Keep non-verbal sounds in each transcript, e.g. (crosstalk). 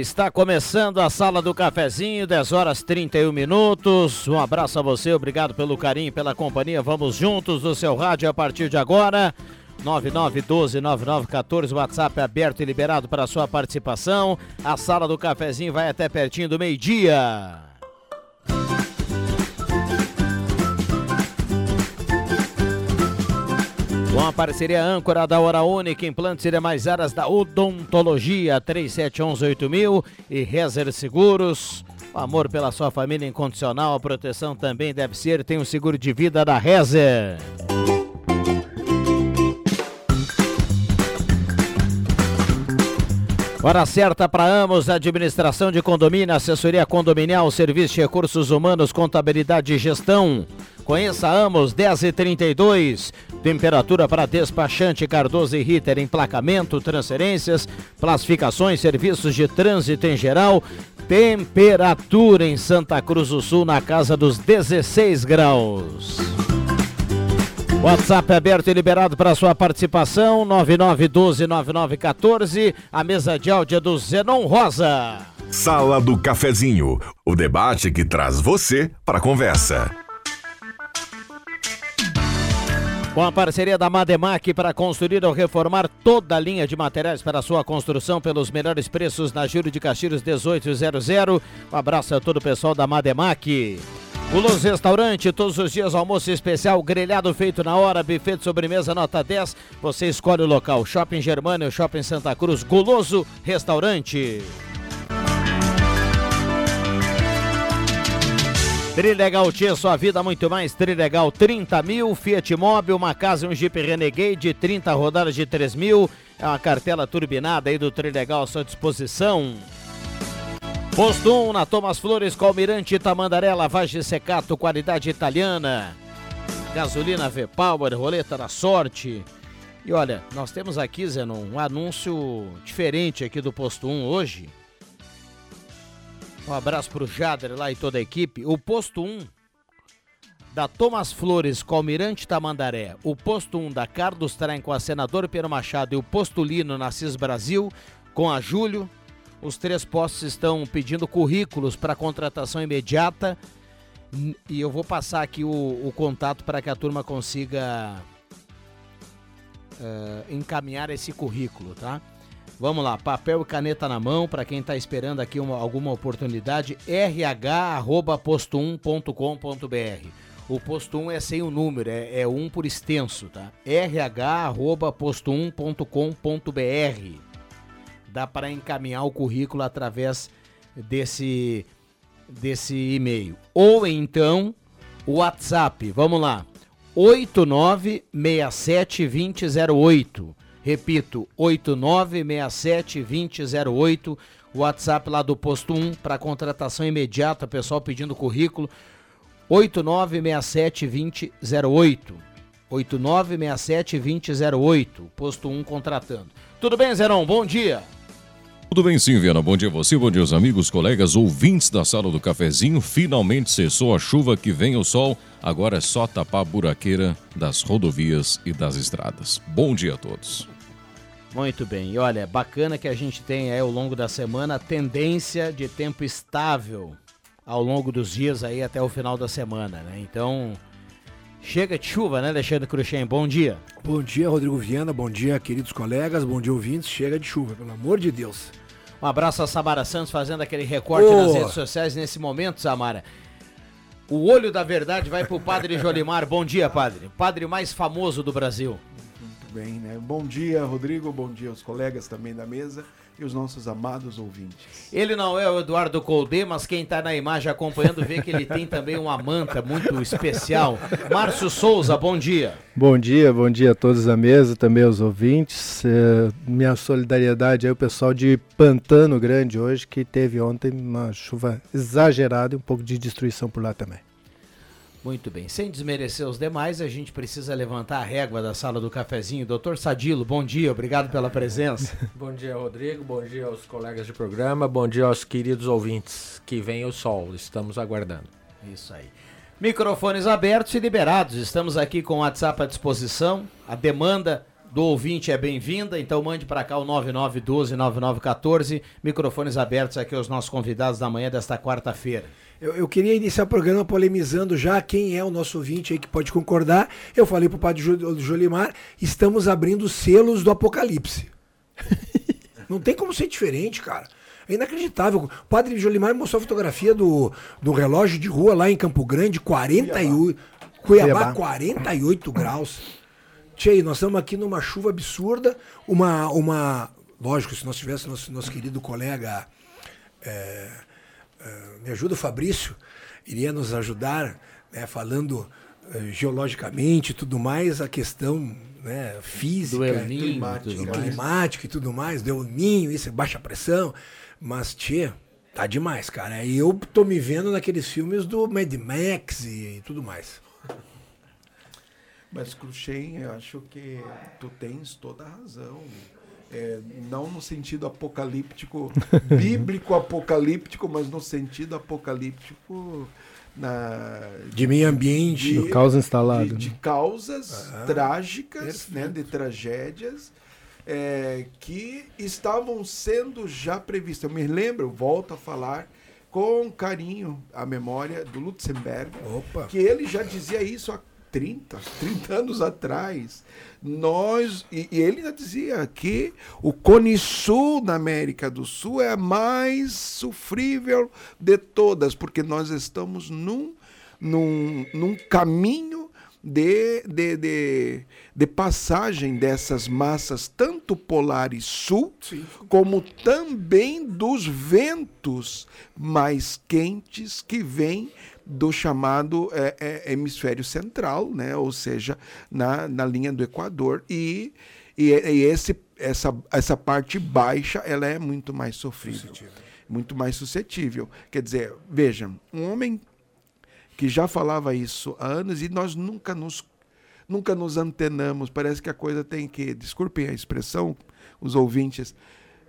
Está começando a sala do cafezinho, 10 horas 31 minutos. Um abraço a você, obrigado pelo carinho, pela companhia. Vamos juntos no seu rádio a partir de agora. 9912-9914, WhatsApp aberto e liberado para sua participação. A sala do cafezinho vai até pertinho do meio-dia. Com a parceria âncora da Hora Única, implantes e mais áreas da odontologia, 37118000 e Rezer Seguros. O amor pela sua família incondicional, a proteção também deve ser, tem o um seguro de vida da Rezer. Hora certa para Amos, administração de condomínio, assessoria condominial, serviço de recursos humanos, contabilidade e gestão. Conheça Amos 1032. Temperatura para despachante Cardoso e Ritter, emplacamento, transferências, classificações, serviços de trânsito em geral. Temperatura em Santa Cruz do Sul na casa dos 16 graus. WhatsApp aberto e liberado para sua participação, 9912-9914, a mesa de áudio é do Zenon Rosa. Sala do Cafezinho, o debate que traz você para a conversa. Com a parceria da Mademac para construir ou reformar toda a linha de materiais para sua construção pelos melhores preços na Júlio de Castilhos 1800. Um abraço a todo o pessoal da Mademac. Guloso Restaurante, todos os dias almoço especial, grelhado feito na hora, buffet de sobremesa nota 10. Você escolhe o local, Shopping Germânia, Shopping Santa Cruz, Guloso Restaurante. Trilegal Tia, sua vida muito mais. Trilegal 30 mil, Fiat Mobi, uma casa e um Jeep Renegade, 30 rodadas de 3 mil. É uma cartela turbinada aí do Trilegal à sua disposição. Posto 1 na Thomas Flores, Calmirante, Tamandaré, lavagem secato, qualidade italiana. Gasolina V-Power, roleta da sorte. E olha, nós temos aqui, Zenon, um anúncio diferente aqui do Posto 1 hoje. Um abraço pro Jader lá e toda a equipe. O posto 1 da Thomas Flores com Almirante Tamandaré, o posto 1 da Carlos Trem com a Senador Pedro Machado e o posto Lino na CIS Brasil com a Júlio. Os três postos estão pedindo currículos para contratação imediata e eu vou passar aqui o, o contato para que a turma consiga uh, encaminhar esse currículo, tá? Vamos lá, papel e caneta na mão para quem está esperando aqui uma, alguma oportunidade. rh@posto1.com.br. O posto 1 é sem o número, é, é um por extenso, tá? rh@posto1.com.br. Dá para encaminhar o currículo através desse desse e-mail. Ou então o WhatsApp. Vamos lá. 89672008 Repito, 8967-2008, WhatsApp lá do posto 1 para contratação imediata, pessoal pedindo currículo. 8967-2008. 8967-2008, posto 1 contratando. Tudo bem, Zerão? Bom dia. Tudo bem sim, Viana. Bom dia a você, bom dia aos amigos, colegas, ouvintes da sala do cafezinho. Finalmente cessou a chuva, que vem o sol. Agora é só tapar a buraqueira das rodovias e das estradas. Bom dia a todos. Muito bem. E olha, bacana que a gente tem aí ao longo da semana a tendência de tempo estável ao longo dos dias aí até o final da semana, né? Então, chega de chuva, né, Alexandre Cruxem? Bom dia. Bom dia, Rodrigo Viana. Bom dia, queridos colegas. Bom dia, ouvintes. Chega de chuva, pelo amor de Deus. Um abraço a Samara Santos fazendo aquele recorte oh. nas redes sociais nesse momento, Samara. O olho da verdade vai pro Padre (laughs) Jolimar. Bom dia, Padre. O padre mais famoso do Brasil. Muito bem, né? Bom dia, Rodrigo. Bom dia aos colegas também da mesa e os nossos amados ouvintes. Ele não é o Eduardo Colde, mas quem está na imagem acompanhando vê que ele tem também uma manta muito especial. Márcio Souza, bom dia. Bom dia, bom dia a todos da mesa, também aos ouvintes. É, minha solidariedade aí ao pessoal de Pantano Grande hoje, que teve ontem uma chuva exagerada e um pouco de destruição por lá também. Muito bem. Sem desmerecer os demais, a gente precisa levantar a régua da sala do cafezinho. Doutor Sadilo, bom dia, obrigado pela presença. (laughs) bom dia, Rodrigo. Bom dia aos colegas de programa. Bom dia aos queridos ouvintes. Que vem o sol, estamos aguardando. Isso aí. Microfones abertos e liberados. Estamos aqui com o WhatsApp à disposição. A demanda do ouvinte é bem-vinda, então mande para cá o 9912-9914. Microfones abertos aqui aos nossos convidados da manhã desta quarta-feira. Eu, eu, queria iniciar o programa polemizando já quem é o nosso ouvinte aí que pode concordar. Eu falei pro padre Jolimar, estamos abrindo selos do apocalipse. (laughs) Não tem como ser diferente, cara. É inacreditável. O padre Jolimar mostrou a fotografia do, do relógio de rua lá em Campo Grande, 48, Cuiabá, Cuiabá 48 graus. Tchê, nós estamos aqui numa chuva absurda, uma, uma lógico, se nós tivéssemos nosso, nosso querido colega é, eh, me ajuda o Fabrício, iria nos ajudar, né, falando uh, geologicamente e tudo mais, a questão né, física, Ninho, climática, climática e tudo mais, deu ninho, isso é baixa pressão, mas, tchê, tá demais, cara. E eu tô me vendo naqueles filmes do Mad Max e, e tudo mais. Mas, Cruxem, eu acho que tu tens toda a razão. É, não no sentido apocalíptico, (laughs) bíblico apocalíptico, mas no sentido apocalíptico na, de meio ambiente, de, causa instalado, de, de causas ah, trágicas, né, de tragédias é, que estavam sendo já previstas. Eu me lembro, volto a falar com carinho a memória do Lutzenberg, Opa. que ele já dizia isso há 30, 30 anos atrás. Nós, e, e ele já dizia que o Cone Sul na América do Sul é a mais sofrível de todas, porque nós estamos num, num, num caminho de, de, de, de, passagem dessas massas, tanto polares sul, Sim. como também dos ventos mais quentes que vêm do chamado é, é, hemisfério central, né? ou seja, na, na linha do Equador. E, e, e, esse, essa, essa parte baixa ela é muito mais sofrível, muito mais suscetível. Quer dizer, vejam, um homem que já falava isso há anos e nós nunca nos, nunca nos antenamos. Parece que a coisa tem que, desculpem a expressão, os ouvintes,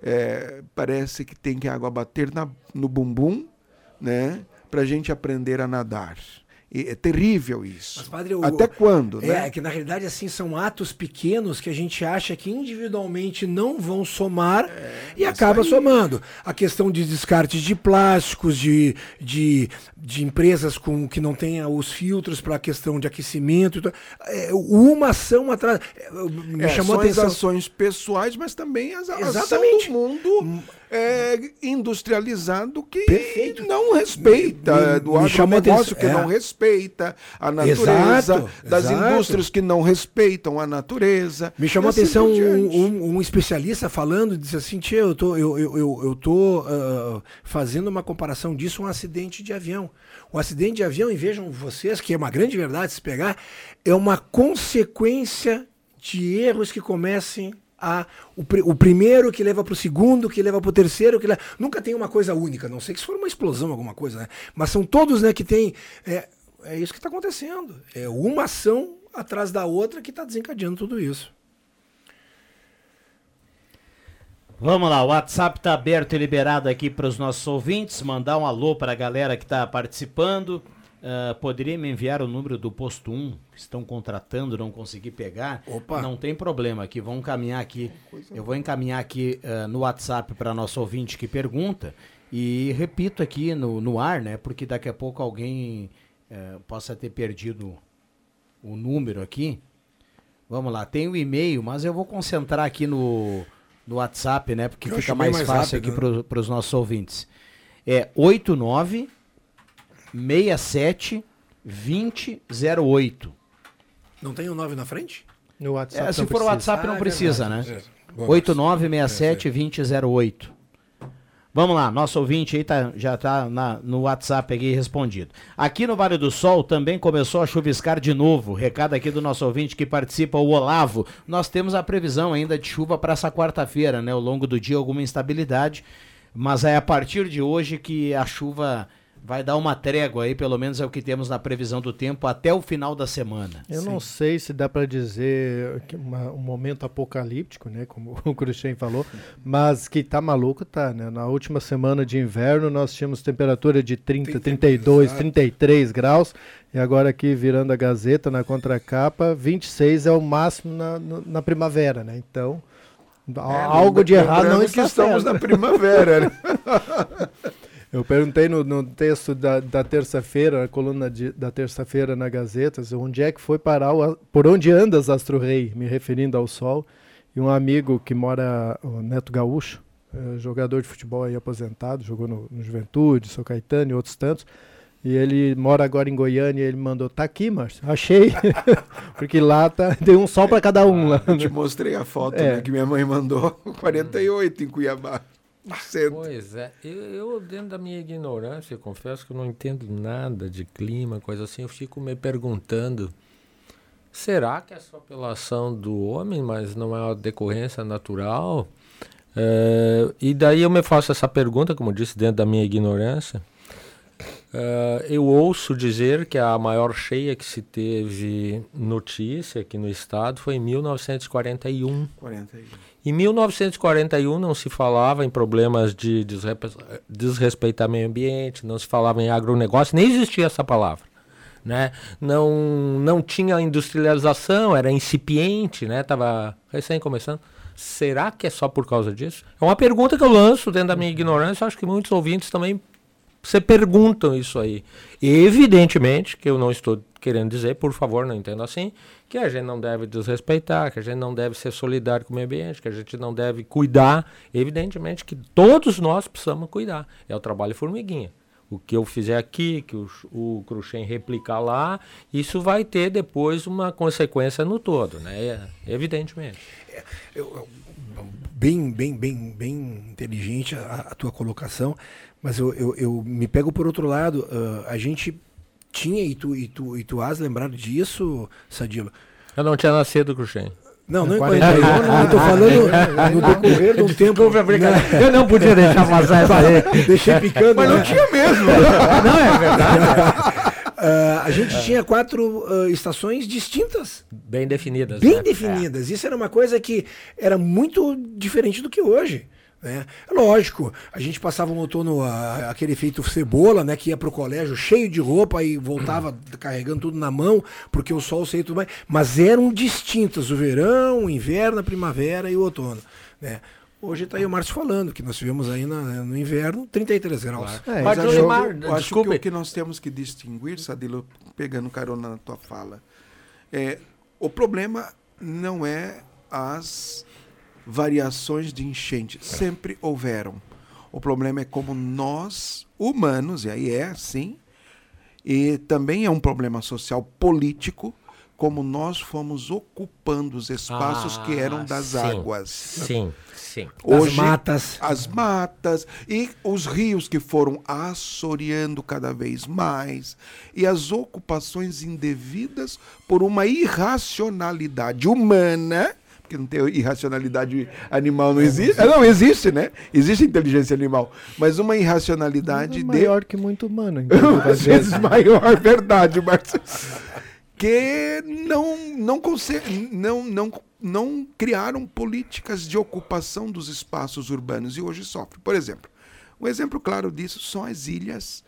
é, parece que tem que a água bater na, no bumbum, né? para a gente aprender a nadar. É terrível isso. Mas, padre, o, Até quando? É, né? é que na realidade assim são atos pequenos que a gente acha que individualmente não vão somar é, e acaba aí... somando. A questão de descartes de plásticos, de, de, de empresas com que não tenham os filtros para a questão de aquecimento. É, uma ação atrás. É, me é, chamou são atenção. as ações pessoais, mas também as ações do mundo é, industrializado que Perfeito. não respeita, do agronegócio que é. não respeita a natureza, exato, das exato. indústrias que não respeitam a natureza. Me chamou a assim atenção um, um, um, especialista falando, disse assim, Tia, eu tô, eu, eu, eu, eu tô uh, fazendo uma comparação disso, um acidente de avião. O acidente de avião, e vejam vocês, que é uma grande verdade se pegar, é uma consequência de erros que comecem a, o, o primeiro que leva para o segundo, que leva para o terceiro, que leva, nunca tem uma coisa única, não sei que se for uma explosão, alguma coisa, né? Mas são todos né, que tem. É, é isso que está acontecendo. É uma ação atrás da outra que está desencadeando tudo isso. Vamos lá, o WhatsApp está aberto e liberado aqui para os nossos ouvintes. Mandar um alô para a galera que está participando. Uh, poderia me enviar o número do posto 1 que estão contratando, não consegui pegar. Opa. Não tem problema aqui, vamos encaminhar aqui. Eu vou encaminhar aqui uh, no WhatsApp para nosso ouvinte que pergunta. E repito aqui no, no ar, né? Porque daqui a pouco alguém uh, possa ter perdido o número aqui. Vamos lá, tem o e-mail, mas eu vou concentrar aqui no, no WhatsApp, né? Porque Eu fica mais, mais fácil rápido, aqui para os nossos ouvintes. É 89 67 2008. Não tem o 9 na frente? No WhatsApp É, se não for o precisa. WhatsApp não Ah, é precisa, verdade. né? É. Boa, 8967 2008. Vamos lá, nosso ouvinte aí tá, já está no WhatsApp aqui respondido. Aqui no Vale do Sol também começou a chuviscar de novo. Recado aqui do nosso ouvinte que participa, o Olavo. Nós temos a previsão ainda de chuva para essa quarta-feira, né? Ao longo do dia, alguma instabilidade. Mas é a partir de hoje que a chuva vai dar uma trégua aí, pelo menos é o que temos na previsão do tempo, até o final da semana. Eu não sei se dá para dizer que uma- um momento apocalíptico, né, como (laughs) o Cruxem falou, mas que tá maluco, tá, né? Na última semana de inverno nós tínhamos temperatura de 30, 32, exato. 33 graus, e agora aqui virando a Gazeta na contracapa, 26 é o máximo na, na primavera, né? Então, É, algo de errado não está que estamos certo. na primavera, né? (laughs) Eu perguntei no, no texto da, da terça-feira, a coluna de- da terça-feira na Gazeta, onde é que foi parar, o, por onde andas, Astro Rei, me referindo ao sol. E um amigo que mora, o Neto Gaúcho, eh, jogador de futebol aí aposentado, jogou no, no Juventude, São Caetano e outros tantos. E ele mora agora em Goiânia e ele mandou, tá aqui, Márcio, achei. (laughs) Porque lá tá, tem um sol para cada um lá. Eu te mostrei a foto É. né, que minha mãe mandou, (laughs) 48 em Cuiabá. Pois é, eu, eu, dentro da minha ignorância, confesso que eu não entendo nada de clima, coisa assim, eu fico me perguntando, será que é só pela ação do homem, mas não é uma decorrência natural? Eh, e daí eu me faço essa pergunta, como eu disse, dentro da minha ignorância. Eh, eu ouço dizer que a maior cheia que se teve notícia aqui no estado foi em 1941. 41. Em 1941 não se falava em problemas de desrespe- desrespeitar meio ambiente, não se falava em agronegócio, nem existia essa palavra. Né? Não, não tinha industrialização, era incipiente, né? Tava recém começando. Será que é só por causa disso? É uma pergunta que eu lanço dentro da minha ignorância, acho que muitos ouvintes também se perguntam isso aí. E evidentemente que eu não estou querendo dizer, por favor, não entendo assim, que a gente não deve desrespeitar, que a gente não deve ser solidário com o meio ambiente, que a gente não deve cuidar. Evidentemente que todos nós precisamos cuidar. É o trabalho formiguinha. O que eu fizer aqui, que o, o Cruxem replicar lá, isso vai ter depois uma consequência no todo, né? É, evidentemente. Eu- eu- bem, bem, bem, bem inteligente a, a tua colocação, mas eu, eu, eu me pego por outro lado. ah, a gente tinha, e tu, e tu, e tu has lembrado disso, Sadilo? Eu não tinha nascido, Cruxem. Não, não é 41, 41, eu tô falando no decorrer de um (laughs) tempo. Eu não podia deixar passar essa aí. (laughs) Deixei picando. Mas não né? tinha mesmo. (laughs) Não, é verdade. Ah, a gente tinha quatro ah, estações distintas, Bem definidas. bem né? definidas. Isso era uma coisa que era muito diferente do que hoje. Né? Lógico, a gente passava um outono, ah, aquele efeito cebola, né? Que ia pro colégio cheio de roupa e voltava (clears throat) carregando tudo na mão, porque o sol saía e tudo mais. Mas eram distintas, o verão, o inverno, a primavera e o outono. Né? Hoje está aí o Márcio falando, que nós tivemos aí na- no inverno 33 graus. É, Mas Mas, acho, Jolimar, eu acho desculpe. que o que nós temos que distinguir, Sadilo, pegando carona na tua fala, é o problema não é as variações de enchente, sempre houveram. O problema é como nós, humanos, e aí é assim, e também é um problema social político, como nós fomos ocupando os espaços que eram das Ah, sim, águas. Sim, sim. As matas. As matas e os rios que foram assoreando cada vez mais e as ocupações indevidas por uma irracionalidade humana, porque não tem irracionalidade animal, não existe. Ah, Não, existe, né? Existe inteligência animal, mas uma irracionalidade É de maior que muito humano. Então, às (laughs) vezes maior, verdade, Marcos. Que não, não, consegue, não, não não criaram políticas de ocupação dos espaços urbanos e hoje sofrem. Por exemplo, um exemplo claro disso são as ilhas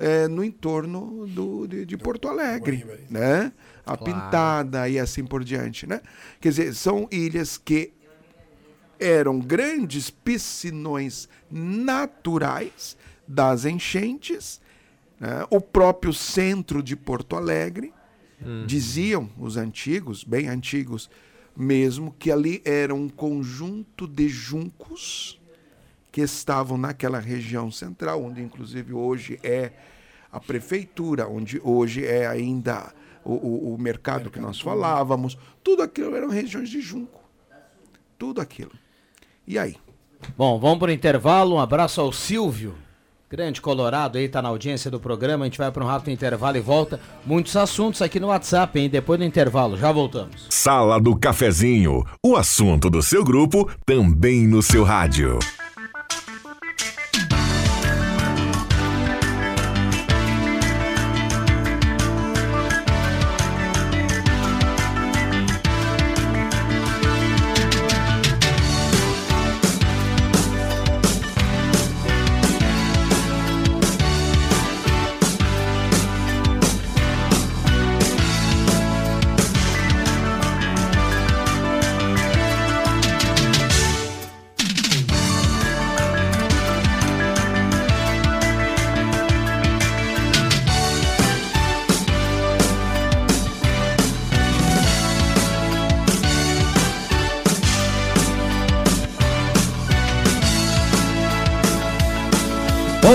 é, no entorno do, de, de Porto Alegre, né? A Claro. Pintada e assim por diante, né? Quer dizer, são ilhas que eram grandes piscinões naturais das enchentes. né? O próprio centro de Porto Alegre, diziam os antigos, bem antigos mesmo, que ali era um conjunto de juncos que estavam naquela região central, onde inclusive hoje é a prefeitura, onde hoje é ainda o, o- o mercado que nós falávamos. Tudo aquilo eram regiões de junco. Tudo aquilo. E aí? Bom, vamos para o intervalo. Um abraço ao Silvio, grande colorado aí, tá na audiência do programa. A gente vai para um rápido intervalo e volta. Muitos assuntos aqui no WhatsApp, hein? Depois do intervalo. Já voltamos. Sala do Cafezinho, o assunto do seu grupo também no seu rádio.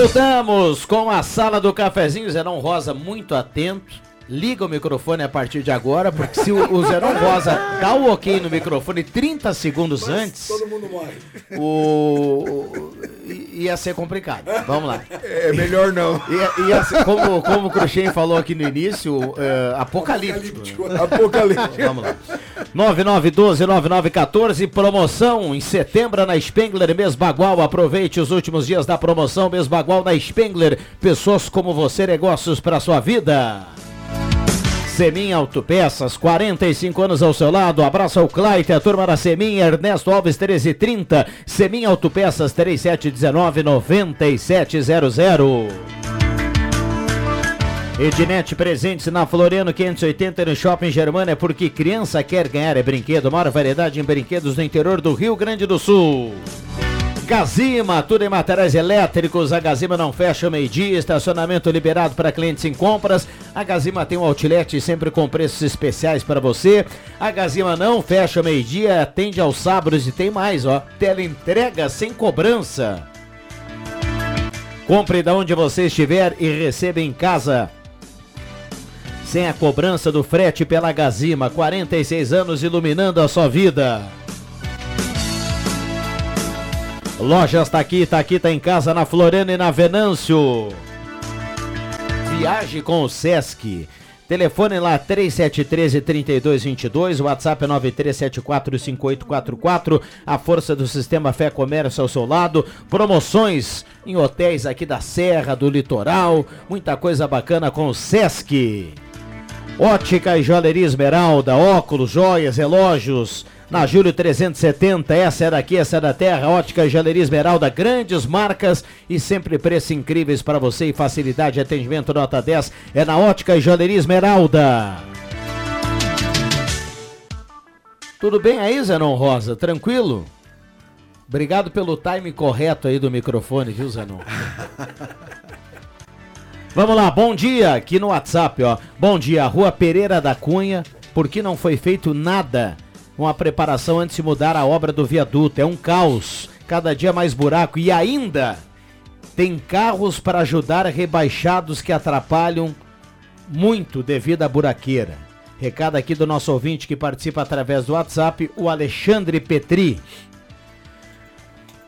Voltamos com a sala do cafezinho. Zerão Rosa muito atento. Liga o microfone a partir de agora, porque se o, o Zerão Rosa dá o ok no microfone 30 segundos antes, Todo mundo morre. o, ia ser complicado. Vamos lá. É melhor não. Ia, ia ser, como, como o Cruxem falou aqui no início, é, apocalíptico. Apocalipse. Vamos lá. 9912-9914, promoção em setembro na Spengler Mês Bagual. Aproveite os últimos dias da promoção Mês Bagual na Spengler. Pessoas como você, negócios para sua vida. Semin Autopeças, 45 anos ao seu lado. Abraço ao Claite, a turma da Semin, Ernesto Alves 1330. Semin Autopeças 3719-9700. Ednet presentes na Floriano 580 no Shopping Germana, porque criança quer ganhar é brinquedo. Maior variedade em brinquedos no interior do Rio Grande do Sul. Gazima, tudo em materiais elétricos. A Gazima não fecha ao meio-dia. Estacionamento liberado para clientes em compras. A Gazima tem um outlet sempre com preços especiais para você. A Gazima não fecha ao meio-dia, atende aos sábados e tem mais, ó. Tela entrega sem cobrança. Compre da onde você estiver e receba em casa. Sem a cobrança do frete pela Gazima, 46 anos iluminando a sua vida. Lojas tá aqui, tá aqui, tá em casa na Floriana e na Venâncio. Viaje com o Sesc. Telefone lá 3713-3222, WhatsApp é 93745844. A força do sistema Fé Comércio ao seu lado. Promoções em hotéis aqui da Serra, do Litoral. Muita coisa bacana com o Sesc. Ótica e Joalheria Esmeralda, óculos, joias, relógios. Na Júlio 370, essa é daqui, essa é da terra. Ótica Joalheria Esmeralda, grandes marcas e sempre preços incríveis para você e facilidade de atendimento nota 10 é na Ótica Joalheria Esmeralda. Tudo bem aí, Zenon Rosa? Tranquilo? Obrigado pelo time correto aí do microfone, viu, Zenon? (laughs) Vamos lá, bom dia aqui no WhatsApp, ó. Bom dia, Rua Pereira da Cunha. Por que não foi feito nada com a preparação antes de mudar a obra do viaduto? É um caos, cada dia mais buraco e ainda tem carros para ajudar rebaixados que atrapalham muito devido à buraqueira. Recado aqui do nosso ouvinte que participa através do WhatsApp, o Alexandre Petri.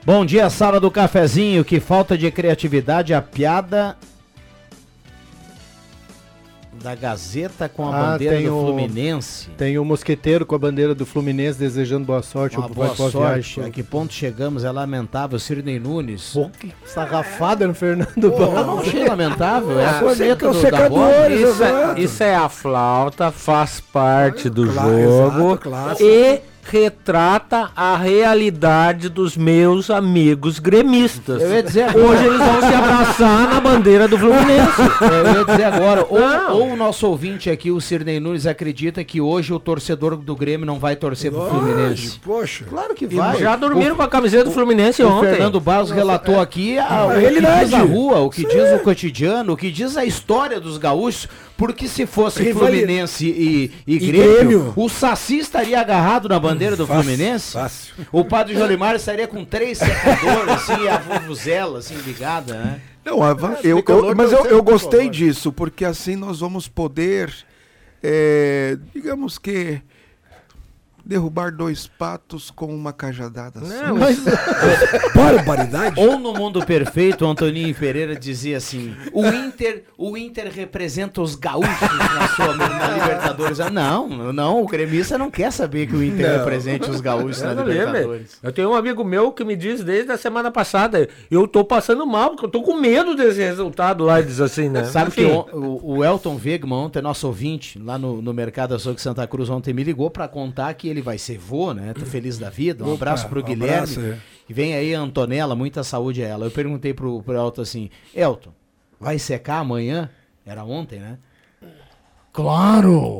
Bom dia, sala do cafezinho. Que falta de criatividade, a piada da Gazeta com a Ah, bandeira tem do o- Fluminense. Tem o mosqueteiro com a bandeira do Fluminense desejando boa sorte. Uma boa boa sorte. viagem. A que ponto chegamos? É lamentável. Sirnei Nunes. Pô, que sarrafada no Fernando Eu não achei lamentável. É a (laughs) corneta os do, da bola. Isso é, isso é a flauta, faz parte do Claro, jogo. exato, clássico. e retrata a realidade dos meus amigos gremistas. Eu ia dizer agora. Hoje eles vão se abraçar na bandeira do Fluminense. (laughs) É, Eu ia dizer agora, ou, ou o nosso ouvinte aqui, o Sirnei Nunes, acredita que hoje o torcedor do Grêmio não vai torcer pro Fluminense. Poxa. Claro que E vai. já dormiram com a camiseta do Fluminense O ontem. Fernando Barros relatou aqui a, o que diz a rua, o que diz o cotidiano, o que diz a história dos gaúchos, porque se fosse Rivali- Fluminense e, e, E Grêmio, Grêmio. o Saci estaria agarrado na bandeira do Fácil, Fluminense, fácil. o Padre Jolimar estaria com três secadores, assim, e a vuvuzela, assim, ligada, né? Não, a va- eu, eu- mas eu, eu gostei disso, porque assim nós vamos poder, é, digamos que, derrubar dois patos com uma cajadada só. Não, (laughs) Barbaridade. Ou no mundo perfeito, o Antoninho Pereira dizia assim: o Inter, o Inter representa os gaúchos na sua na Libertadores. Ah, Não, não, o gremista não quer saber que o Inter represente os gaúchos na Eu não lembro. Libertadores. Eu tenho um amigo meu que me diz desde a semana passada, eu tô passando mal, porque eu tô com medo desse resultado lá, ele diz assim, né? Sabe que Enfim. o, o- o Elton Wegman, ontem, nosso ouvinte, lá no, no Mercado Açougue Santa Cruz, ontem me ligou pra contar que ele vai ser vô, né? Tô feliz da vida. Um Opa, abraço pro um Guilherme. abraço, é. E vem aí a Antonella, muita saúde a ela. Eu perguntei pro, pro Elton assim: Elton, vai secar amanhã? Era ontem, né? Claro!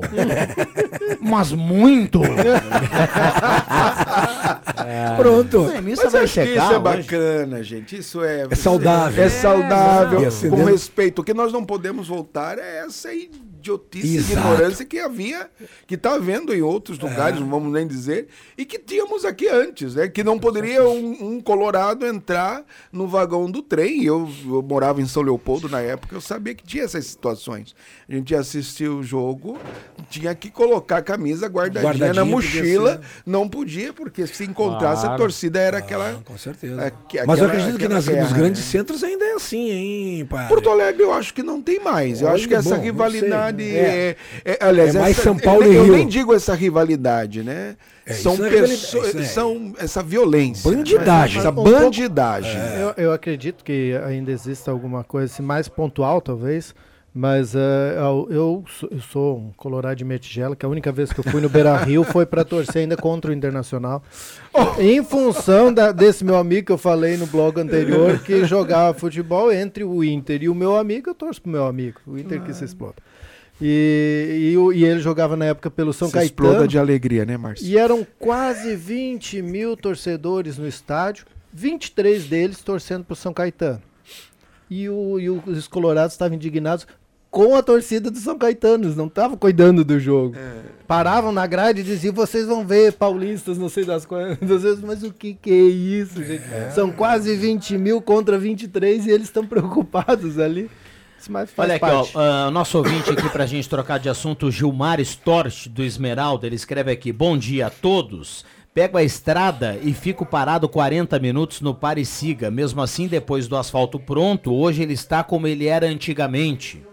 Mas muito! (laughs) Pronto. O gremista Mas vai acho que secar isso é hoje. bacana, gente. Isso é. É saudável. É saudável, E com respeito. O que nós não podemos voltar é essa idiotice, Exato. ignorância que havia, que está havendo em outros lugares, não vamos nem dizer, e que tínhamos aqui antes, né? Que não poderia um, um colorado entrar no vagão do trem. Eu, eu morava em São Leopoldo na época, eu sabia que tinha essas situações. A gente ia assistir o jogo, tinha que colocar a camisa guardadinha, Guardadinha, na mochila, ser. não podia, porque se encontrasse a Claro. torcida era aquela. Ah, com certeza. Aque- Mas eu acredito que nas, guerra, nos grandes né? centros ainda é assim, hein, pai? Porto Alegre eu acho que não tem mais. Eu acho que essa bom, não rivalidade sei. é, é- aliás, É mais essa- São Paulo eu, e eu Rio. nem digo essa rivalidade, né? É, são é pessoas, é- são essa violência, Bandidagem. essa Um pouco- bandidagem. Eu, eu acredito que ainda exista alguma coisa assim, mais pontual, talvez. Mas eh, eu, eu sou- eu um colorado de metigela, que a única vez que eu fui no Beira Rio foi para torcer ainda contra o Internacional. Em função da- desse meu amigo que eu falei no blog anterior, que jogava futebol entre o Inter e o meu amigo, eu torço pro meu amigo. O Inter que se exploda. E, e, e ele jogava na época pelo São Se Caetano. exploda de alegria, né, Márcio? E eram quase 20 mil torcedores no estádio, 23 deles torcendo para o São Caetano. E, o- e os colorados estavam indignados com a torcida do São Caetano, eles não estavam cuidando do jogo. Paravam na grade e diziam, vocês vão ver, paulistas, não sei das vezes, mas o que que é isso, gente? São quase 20 mil contra 23 e eles estão preocupados ali. Olha aqui, ó, parte. ah, nosso ouvinte aqui pra gente trocar de assunto, Gilmar Storch, do Esmeralda, ele escreve aqui, bom dia a todos. Pego a estrada e fico parado 40 minutos no pare e siga. Mesmo assim, depois do asfalto pronto, hoje ele está como ele era antigamente.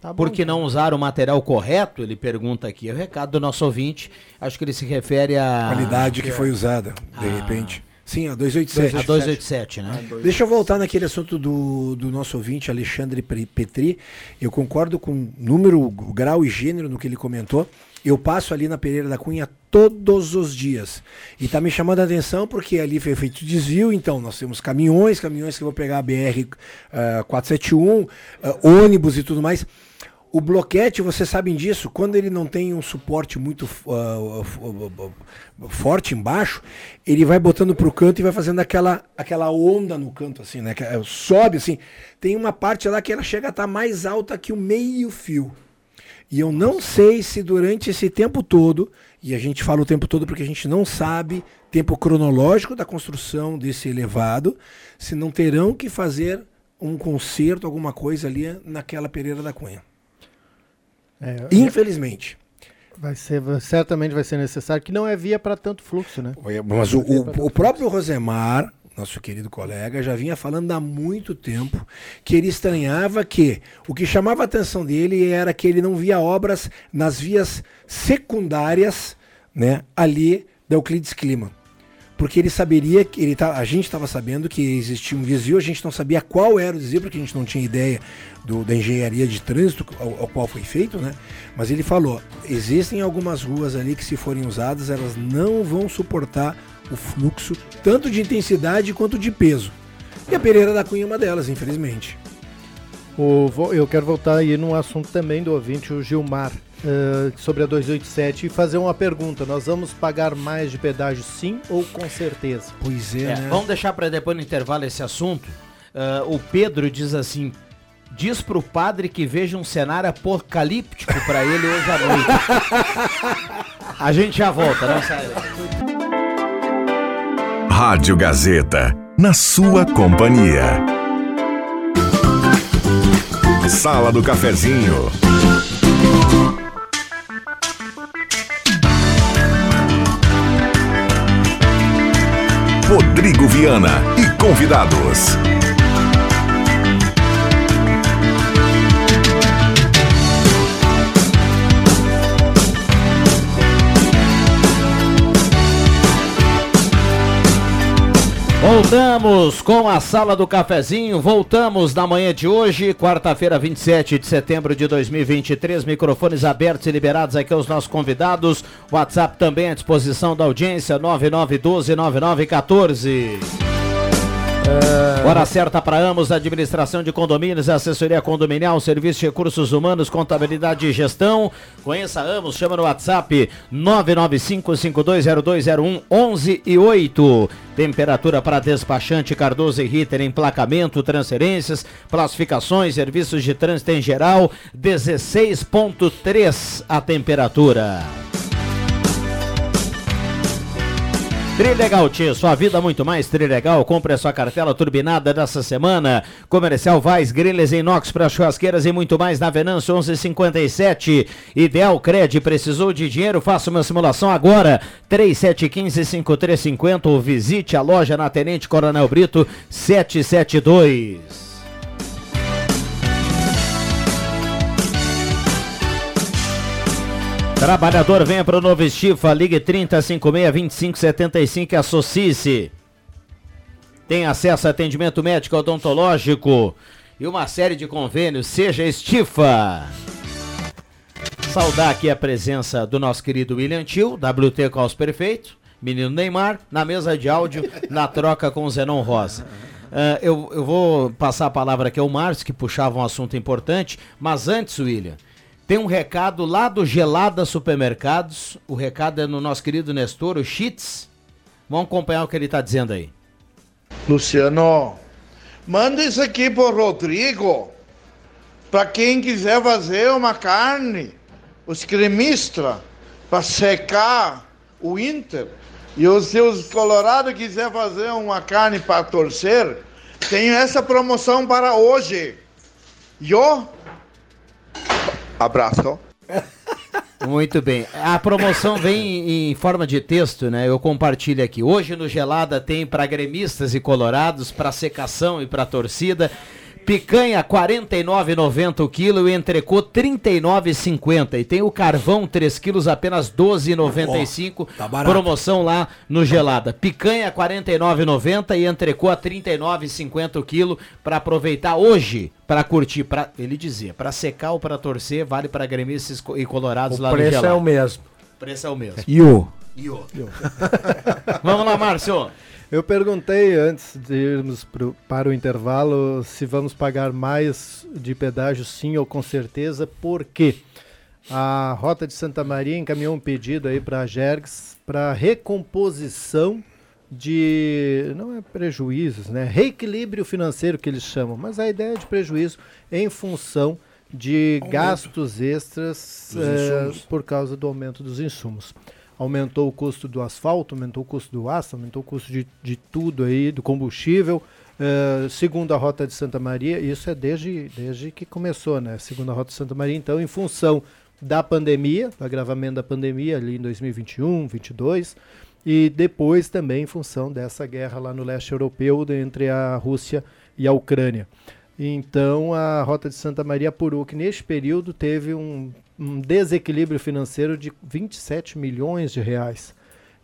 Tá bom. Por que não usar o material correto? Ele pergunta aqui. É o recado do nosso ouvinte. Acho que ele se refere a. qualidade que foi usada, de repente. Sim, a 287. A 287, né? Deixa eu voltar naquele assunto do, do nosso ouvinte Alexandre Petri. Eu concordo com número, grau e gênero no que ele comentou. Eu passo ali na Pereira da Cunha todos os dias. E tá me chamando a atenção porque ali foi feito desvio, então nós temos caminhões, caminhões que vão pegar a BR ah, 471, ah, ônibus e tudo mais. O bloquete, vocês sabem disso, quando ele não tem um suporte muito ah, forte embaixo, ele vai botando pro canto e vai fazendo aquela, aquela onda no canto, assim, né? Que, eh, Sobe, assim. Tem uma parte lá que ela chega a estar mais alta que o meio fio. E eu não sei se durante esse tempo todo, e a gente fala o tempo todo porque a gente não sabe tempo cronológico da construção desse elevado, se não terão que fazer um conserto, alguma coisa ali naquela Pereira da Cunha. É, Infelizmente. vai ser, certamente vai ser necessário, que não é via para tanto fluxo, né? Mas o, o- o próprio Rosemar, nosso querido colega, já vinha falando há muito tempo que ele estranhava que o que chamava a atenção dele era que ele não via obras nas vias secundárias né, ali da Euclides Clima. Porque ele saberia que ele tá, a gente estava sabendo que existia um desvio, a gente não sabia qual era o desvio, porque a gente não tinha ideia do, da engenharia de trânsito ao, ao, qual foi feito, né? Mas ele falou: existem algumas ruas ali que, se forem usadas, elas não vão suportar o fluxo tanto de intensidade quanto de peso. E a Pereira da Cunha é uma delas, infelizmente. O, eu quero voltar aí num assunto também do ouvinte, o Gilmar, uh, sobre a 287, e fazer uma pergunta. Nós vamos pagar mais de pedágio sim ou com certeza? Pois é, é né? Vamos deixar para depois no intervalo esse assunto. Uh, o Pedro diz assim, diz pro padre que veja um cenário apocalíptico para ele hoje à noite. A gente já volta, não sai. Rádio Gazeta, na sua companhia. Sala do Cafezinho. Rodrigo Viana e convidados. Voltamos com a sala do cafezinho. Voltamos na manhã de hoje, quarta-feira, 27 de setembro de 2023. Microfones abertos e liberados aqui aos nossos convidados. WhatsApp também à disposição da audiência: 99129914. É... Hora certa para Amos, administração de condomínios, assessoria condominial, serviço de recursos humanos, contabilidade e gestão. Conheça Amos, chama no WhatsApp 995520201 11 e 8. Temperatura para despachante Cardoso e Ritter, emplacamento, transferências, classificações, serviços de trânsito em geral, 16.3 a temperatura. Trilegal Tia, sua vida muito mais Trilegal. Compre a sua cartela turbinada dessa semana. Comercial Vaz, grelhas inox para churrasqueiras e muito mais na Venâncio 1157. Ideal Cred, precisou de dinheiro? Faça uma simulação agora. 3715-5350 ou visite a loja na Tenente Coronel Brito 772. Trabalhador, venha para o Novo Estifa, ligue 3056-2575 e associe-se. Tem acesso a atendimento médico odontológico e uma série de convênios. Seja Estifa. Saudar aqui a presença do nosso querido William Tio, WT Caos Perfeito, menino Neymar, na mesa de áudio, na troca com o Zenon Rosa. Uh, eu, eu vou passar a palavra aqui ao Márcio, que puxava um assunto importante, mas antes, William, tem um recado lá do Gelada Supermercados. O recado é no nosso querido Nestor, o Chits. Vamos acompanhar o que ele está dizendo aí. Luciano, manda isso aqui pro Rodrigo. Para quem quiser fazer uma carne, os cremistas, para secar o Inter. E os seus colorados quiser fazer uma carne para torcer, tenho essa promoção para hoje. Eu Abraço. Muito bem. A promoção vem em forma de texto, né? Eu compartilho aqui. Hoje no Gelada tem para gremistas e colorados, para secação e para torcida. Picanha 49,90 o quilo e entrecô 39,50. E tem o carvão 3 quilos apenas 12,95. Oh, tá promoção lá no Gelada. Picanha 49,90 e entrecô a 39,50 o quilo para aproveitar hoje para curtir, para ele dizia, para secar ou para torcer, vale para gremistas e colorados o lá no Gelada. O preço é o mesmo. O preço é o mesmo. Io. Io. Vamos lá, Márcio. Eu perguntei antes de irmos pro, para o intervalo se vamos pagar mais de pedágio, sim ou com certeza, porque a Rota de Santa Maria encaminhou um pedido aí para a Jergs para recomposição de não é prejuízos, né? Reequilíbrio financeiro que eles chamam, mas a ideia é de prejuízo em função de aumento. gastos extras é, por causa do aumento dos insumos aumentou o custo do asfalto, aumentou o custo do aço, aumentou o custo de, de tudo aí, do combustível. Uh, segundo a Rota de Santa Maria, isso é desde, desde que começou, né? Segundo a Rota de Santa Maria, então, em função da pandemia, do agravamento da pandemia ali em 2021, 2022, e depois também em função dessa guerra lá no leste europeu entre a Rússia e a Ucrânia. Então, a Rota de Santa Maria apurou que neste período teve um um desequilíbrio financeiro de 27 milhões de reais.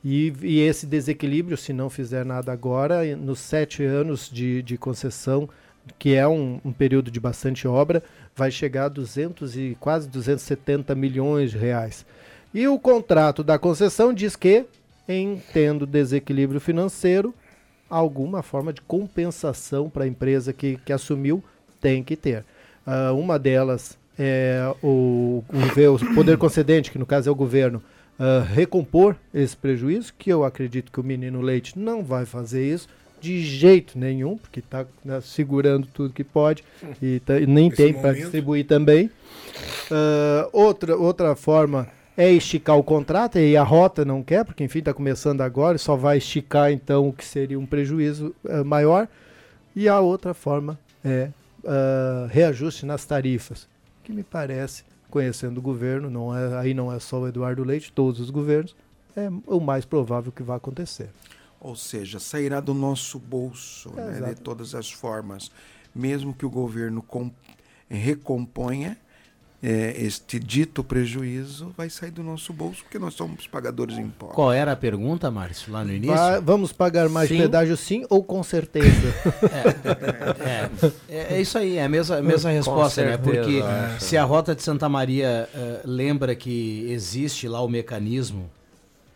E, e esse desequilíbrio, se não fizer nada agora, nos sete anos de, de concessão, que é um, um período de bastante obra, vai chegar a 200 e quase 270 milhões de reais. E o contrato da concessão diz que, em tendo desequilíbrio financeiro, alguma forma de compensação para a empresa que, que assumiu tem que ter. Uh, uma delas é o, o, o poder concedente, que no caso é o governo, uh, recompor esse prejuízo, que eu acredito que o menino Leite não vai fazer isso de jeito nenhum, porque está né, segurando tudo que pode e, tá, e nem Esse tem para distribuir também. Uh, outra, outra forma é esticar o contrato, e a rota não quer, porque enfim está começando agora, só vai esticar então o que seria um prejuízo uh, maior. E a outra forma é uh, reajuste nas tarifas, que me parece conhecendo o governo, não é, aí não é só o Eduardo Leite, todos os governos, é o mais provável que vai acontecer. Ou seja, sairá do nosso bolso, é, né, de todas as formas. Mesmo que o governo recomponha, é, este dito prejuízo vai sair do nosso bolso, porque nós somos pagadores de impostos. Qual era a pergunta, Márcio, lá no início? vamos pagar mais sim. pedágio sim ou com certeza? (laughs) é, é, é, isso aí, é a mesma, a mesma resposta, certeza, né? Porque se a Rota de Santa Maria uh, lembra que existe lá o mecanismo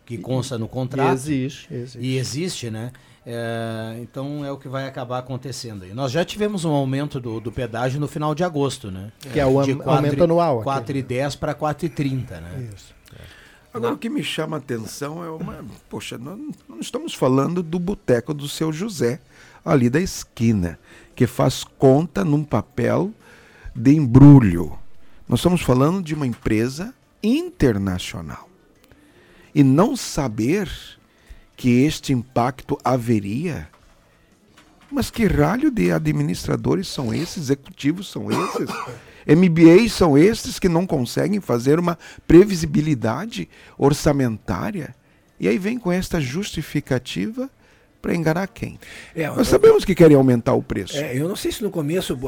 que consta no contrato. E existe, existe. E existe, né? É, então é o que vai acabar acontecendo aí. Nós já tivemos um aumento do, do pedágio no final de agosto, né? Que é o am aumento anual. 4,10 para 4,30, né? Isso. Agora, o que me chama a atenção é uma. Poxa, nós não estamos falando do boteco do seu José, ali da esquina, que faz conta num papel de embrulho. Nós estamos falando de uma empresa internacional. E não saber que este impacto haveria. Mas que ralho de administradores são esses, executivos são esses? (coughs) MBAs são esses que não conseguem fazer uma previsibilidade orçamentária? E aí vem com esta justificativa para enganar quem? É, Nós sabemos que querem aumentar o preço. É, eu não sei se no começo,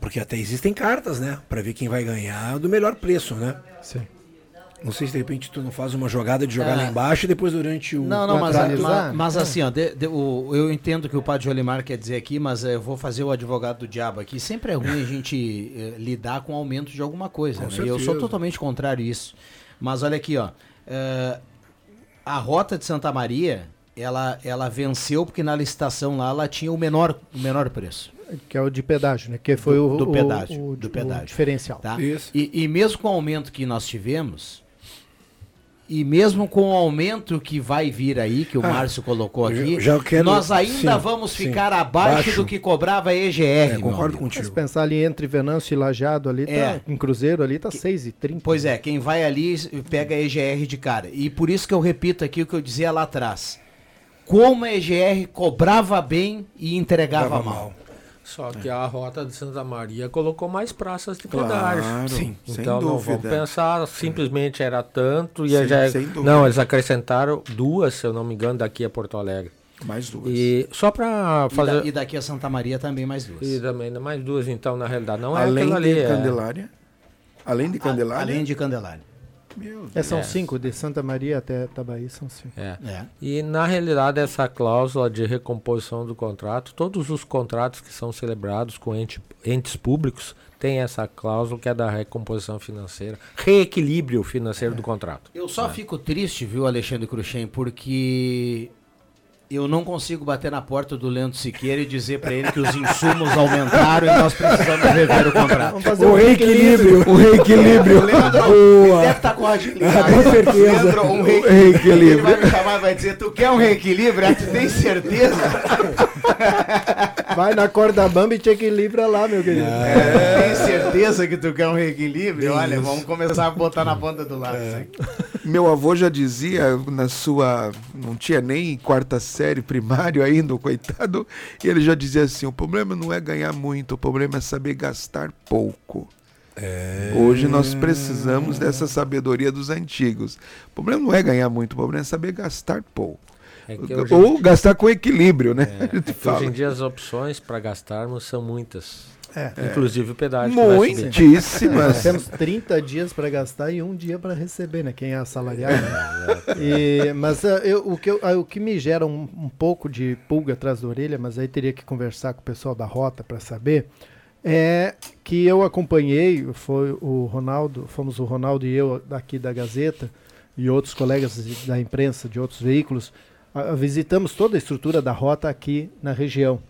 porque até existem cartas, né? Para ver quem vai ganhar do melhor preço, né? Sim. Não sei se de repente tu não faz uma jogada de jogar é. lá embaixo e depois durante o. Não, não, mas, mas, mas, assim, ó, de, de, o, eu entendo que o padre Jolimar quer dizer aqui, mas eh, eu vou fazer o advogado do diabo aqui. Sempre é ruim a gente eh, lidar com aumento de alguma coisa. Né? E eu sou totalmente contrário a isso. Mas olha aqui, ó. Eh, a rota de Santa Maria, ela, ela venceu porque na licitação lá ela tinha o menor, o menor preço. Que é o de pedágio, né? Que foi do, o, do pedágio. O, do pedágio. diferencial. Tá? Isso. E, e mesmo com o aumento que nós tivemos, e mesmo com o aumento que vai vir aí, que o ah, Márcio colocou aqui, quero, nós ainda sim, vamos ficar sim, abaixo baixo. do que cobrava a EGR. É, concordo contigo. Se pensar ali entre Venâncio e Lajado, ali tá, é. em Cruzeiro ali tá 6,30. Pois é, quem vai ali pega a EGR de cara. E por isso que eu repito aqui o que eu dizia lá atrás. Como a EGR cobrava bem e entregava mal. mal. Só que é. a rota de Santa Maria colocou mais praças de pedágio. Claro, Sim, então não vamos pensar simplesmente era tanto e Sim, já é não eles acrescentaram duas, se eu não me engano, daqui a Porto Alegre. Mais duas. E só para fazer. E, da, e, daqui a Santa Maria também mais duas. E também mais duas, então, na realidade. Não Além é Além de Candelária. É... Além de Candelária. Além de Candelária. É, são é. cinco, de Santa Maria até Tabaí são cinco. É. é. E na realidade essa cláusula de recomposição do contrato, todos os contratos que são celebrados com ente, entes públicos têm essa cláusula que é da recomposição financeira, reequilíbrio financeiro do contrato. Eu só é. fico triste, viu, Alexandre Cruxem, porque eu não consigo bater na porta do Leandro Siqueira e dizer para ele que os insumos aumentaram e nós precisamos rever o contrato. Vamos fazer o, reequilíbrio. O reequilíbrio. Leandro Boa. deve estar com a ah, Com certeza. Leandro, um reequilíbrio. Ele vai me chamar e vai dizer, tu quer um reequilíbrio? Ah, tu tem certeza? (laughs) Vai na corda bamba e te equilibra lá, meu querido. É. Tem certeza que tu quer um reequilíbrio? Olha, vamos começar a botar na ponta do lado. É. Meu avô já dizia na sua... Não tinha nem quarta série primário ainda, coitado, e ele já dizia assim: o problema não é ganhar muito, o problema é saber gastar pouco. É... Hoje nós precisamos dessa sabedoria dos antigos. O problema não é ganhar muito, o problema é saber gastar pouco. É Ou gastar com equilíbrio, né? É, é hoje em dia as opções para gastarmos são muitas. É. Inclusive o pedágio. Muitíssimas. (laughs) temos 30 dias para gastar e um dia para receber, né? Quem é assalariado. E, mas ah, eu- o, que eu- o que me gera um, um pouco de pulga atrás da orelha, mas aí teria que conversar com o pessoal da Rota para saber, é que eu acompanhei, foi o Ronaldo, fomos o Ronaldo e eu daqui da Gazeta e outros colegas da imprensa de outros veículos, visitamos toda a estrutura da Rota aqui na região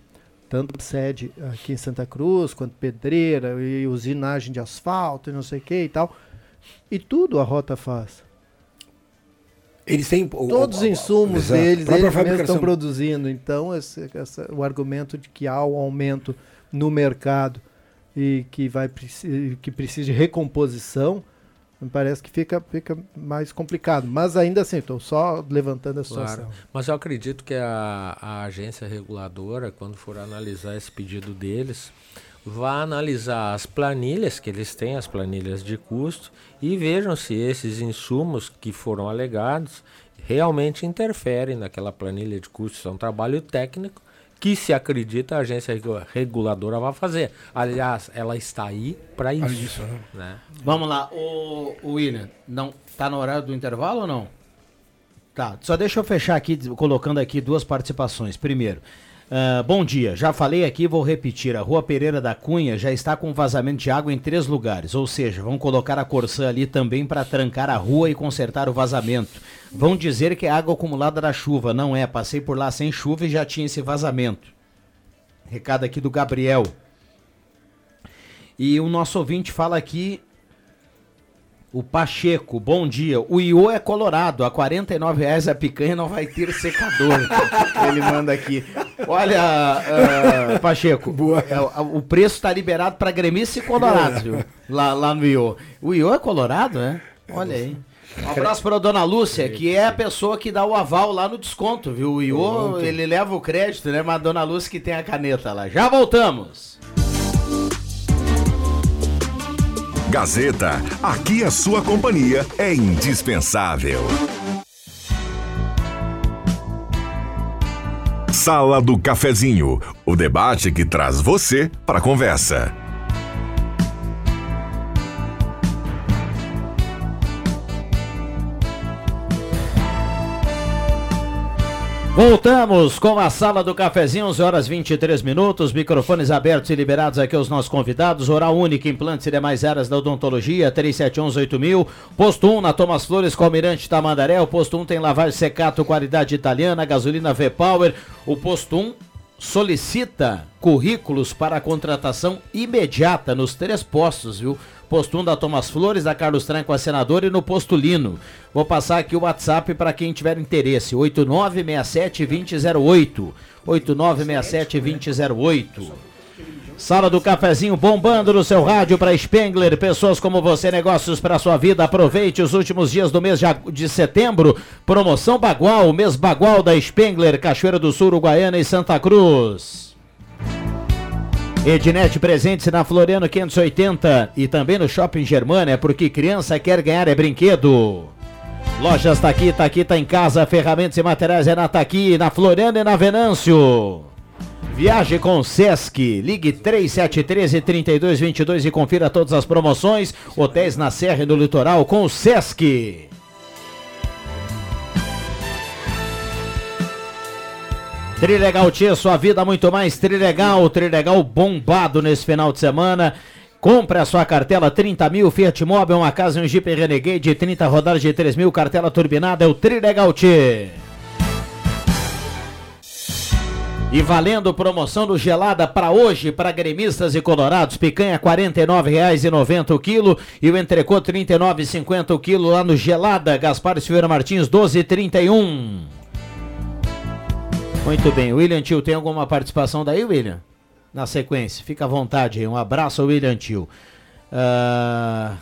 tanto sede aqui em Santa Cruz, quanto pedreira e usinagem de asfalto e não sei o que e tal. E tudo a Rota faz. Eles têm. Todos os insumos Exato. deles, eles mesmos estão produzindo. Então, esse- essa- o argumento de que há um aumento no mercado e que, vai, que precisa de recomposição, me parece que fica, fica mais complicado. Mas ainda assim, estou só levantando a situação. Claro. Mas eu acredito que a, a agência reguladora, quando for analisar esse pedido deles, vai analisar as planilhas, que eles têm as planilhas de custo, e vejam se esses insumos que foram alegados realmente interferem naquela planilha de custos. É um trabalho técnico que se acredita a agência regu- reguladora vai fazer. Aliás, ela está aí para isso. isso, né? né? Vamos lá, o, William, não tá no horário do intervalo ou não? Tá, só deixa eu fechar aqui, colocando aqui duas participações. Primeiro, ah, bom dia, já falei aqui, vou repetir, a Rua Pereira da Cunha já está com vazamento de água em três lugares, ou seja, vão colocar a Corsã ali também para trancar a rua e consertar o vazamento. Vão dizer que é água acumulada da chuva, não é, passei por lá sem chuva e já tinha esse vazamento. Recado aqui do Gabriel. E o nosso ouvinte fala aqui o Pacheco, bom dia. O Iô é colorado, a 49 reais a picanha não vai ter secador. (laughs) Ele manda aqui. Olha, ah, Pacheco, é, o- o preço está liberado para gremistas e colorados, viu? Lá, lá no Iô. O Iô é colorado, né? Olha aí. Um abraço para a dona Lúcia, que é a pessoa que dá o aval lá no desconto, viu? O Iô, ele leva o crédito, né? Mas a dona Lúcia que tem a caneta lá. Já voltamos. Gazeta, aqui a sua companhia é indispensável. Sala do Cafezinho, o debate que traz você para a conversa. Voltamos com a sala do cafezinho, 11 horas 23 minutos, microfones abertos e liberados aqui aos nossos convidados. Oral Única, implantes e demais áreas da odontologia, 3711-8000. Posto 1 na Thomas Flores, Almirante Tamandaré. O posto 1 tem lavagem secato, qualidade italiana, gasolina V-Power. O posto 1 solicita currículos para contratação imediata nos três postos, viu? Posto 1 da Thomas Flores, da Carlos Tranco, a senadora, e no posto Lino. Vou passar aqui o WhatsApp para quem tiver interesse: 8967-2008. 8967-2008. Sala do cafezinho bombando no seu rádio para Spengler. Pessoas como você, negócios para sua vida. Aproveite os últimos dias do mês de setembro. Promoção Bagual, mês Bagual da Spengler, Cachoeira do Sul, Uruguaiana e Santa Cruz. Ednet presente na Floriano 580 e também no Shopping Germânia, porque criança quer ganhar é brinquedo. Lojas Taqui, Taqui tá em casa, ferramentas e materiais é na Taqui, na Floriano e na Venâncio. Viaje com o Sesc. Ligue 3713-3222 e confira todas as promoções. Hotéis na Serra e no Litoral com o Sesc. Trilegal Tia, sua vida muito mais Trilegal. Trilegal bombado nesse final de semana. Compre a sua cartela 30 mil, Fiat Mobi, uma casa e um Jeep Renegade de 30 rodadas de 3 mil, cartela turbinada é o Trilegal Tia. E valendo promoção do Gelada para hoje, para gremistas e colorados, picanha R$ 49,90 o quilo e o entrecô R$ 39,50 o quilo lá no Gelada, Gaspar Silveira Martins 12,31. Muito bem, William Tio, tem alguma participação daí, William? Na sequência, fica à vontade um abraço William Tio. Ah,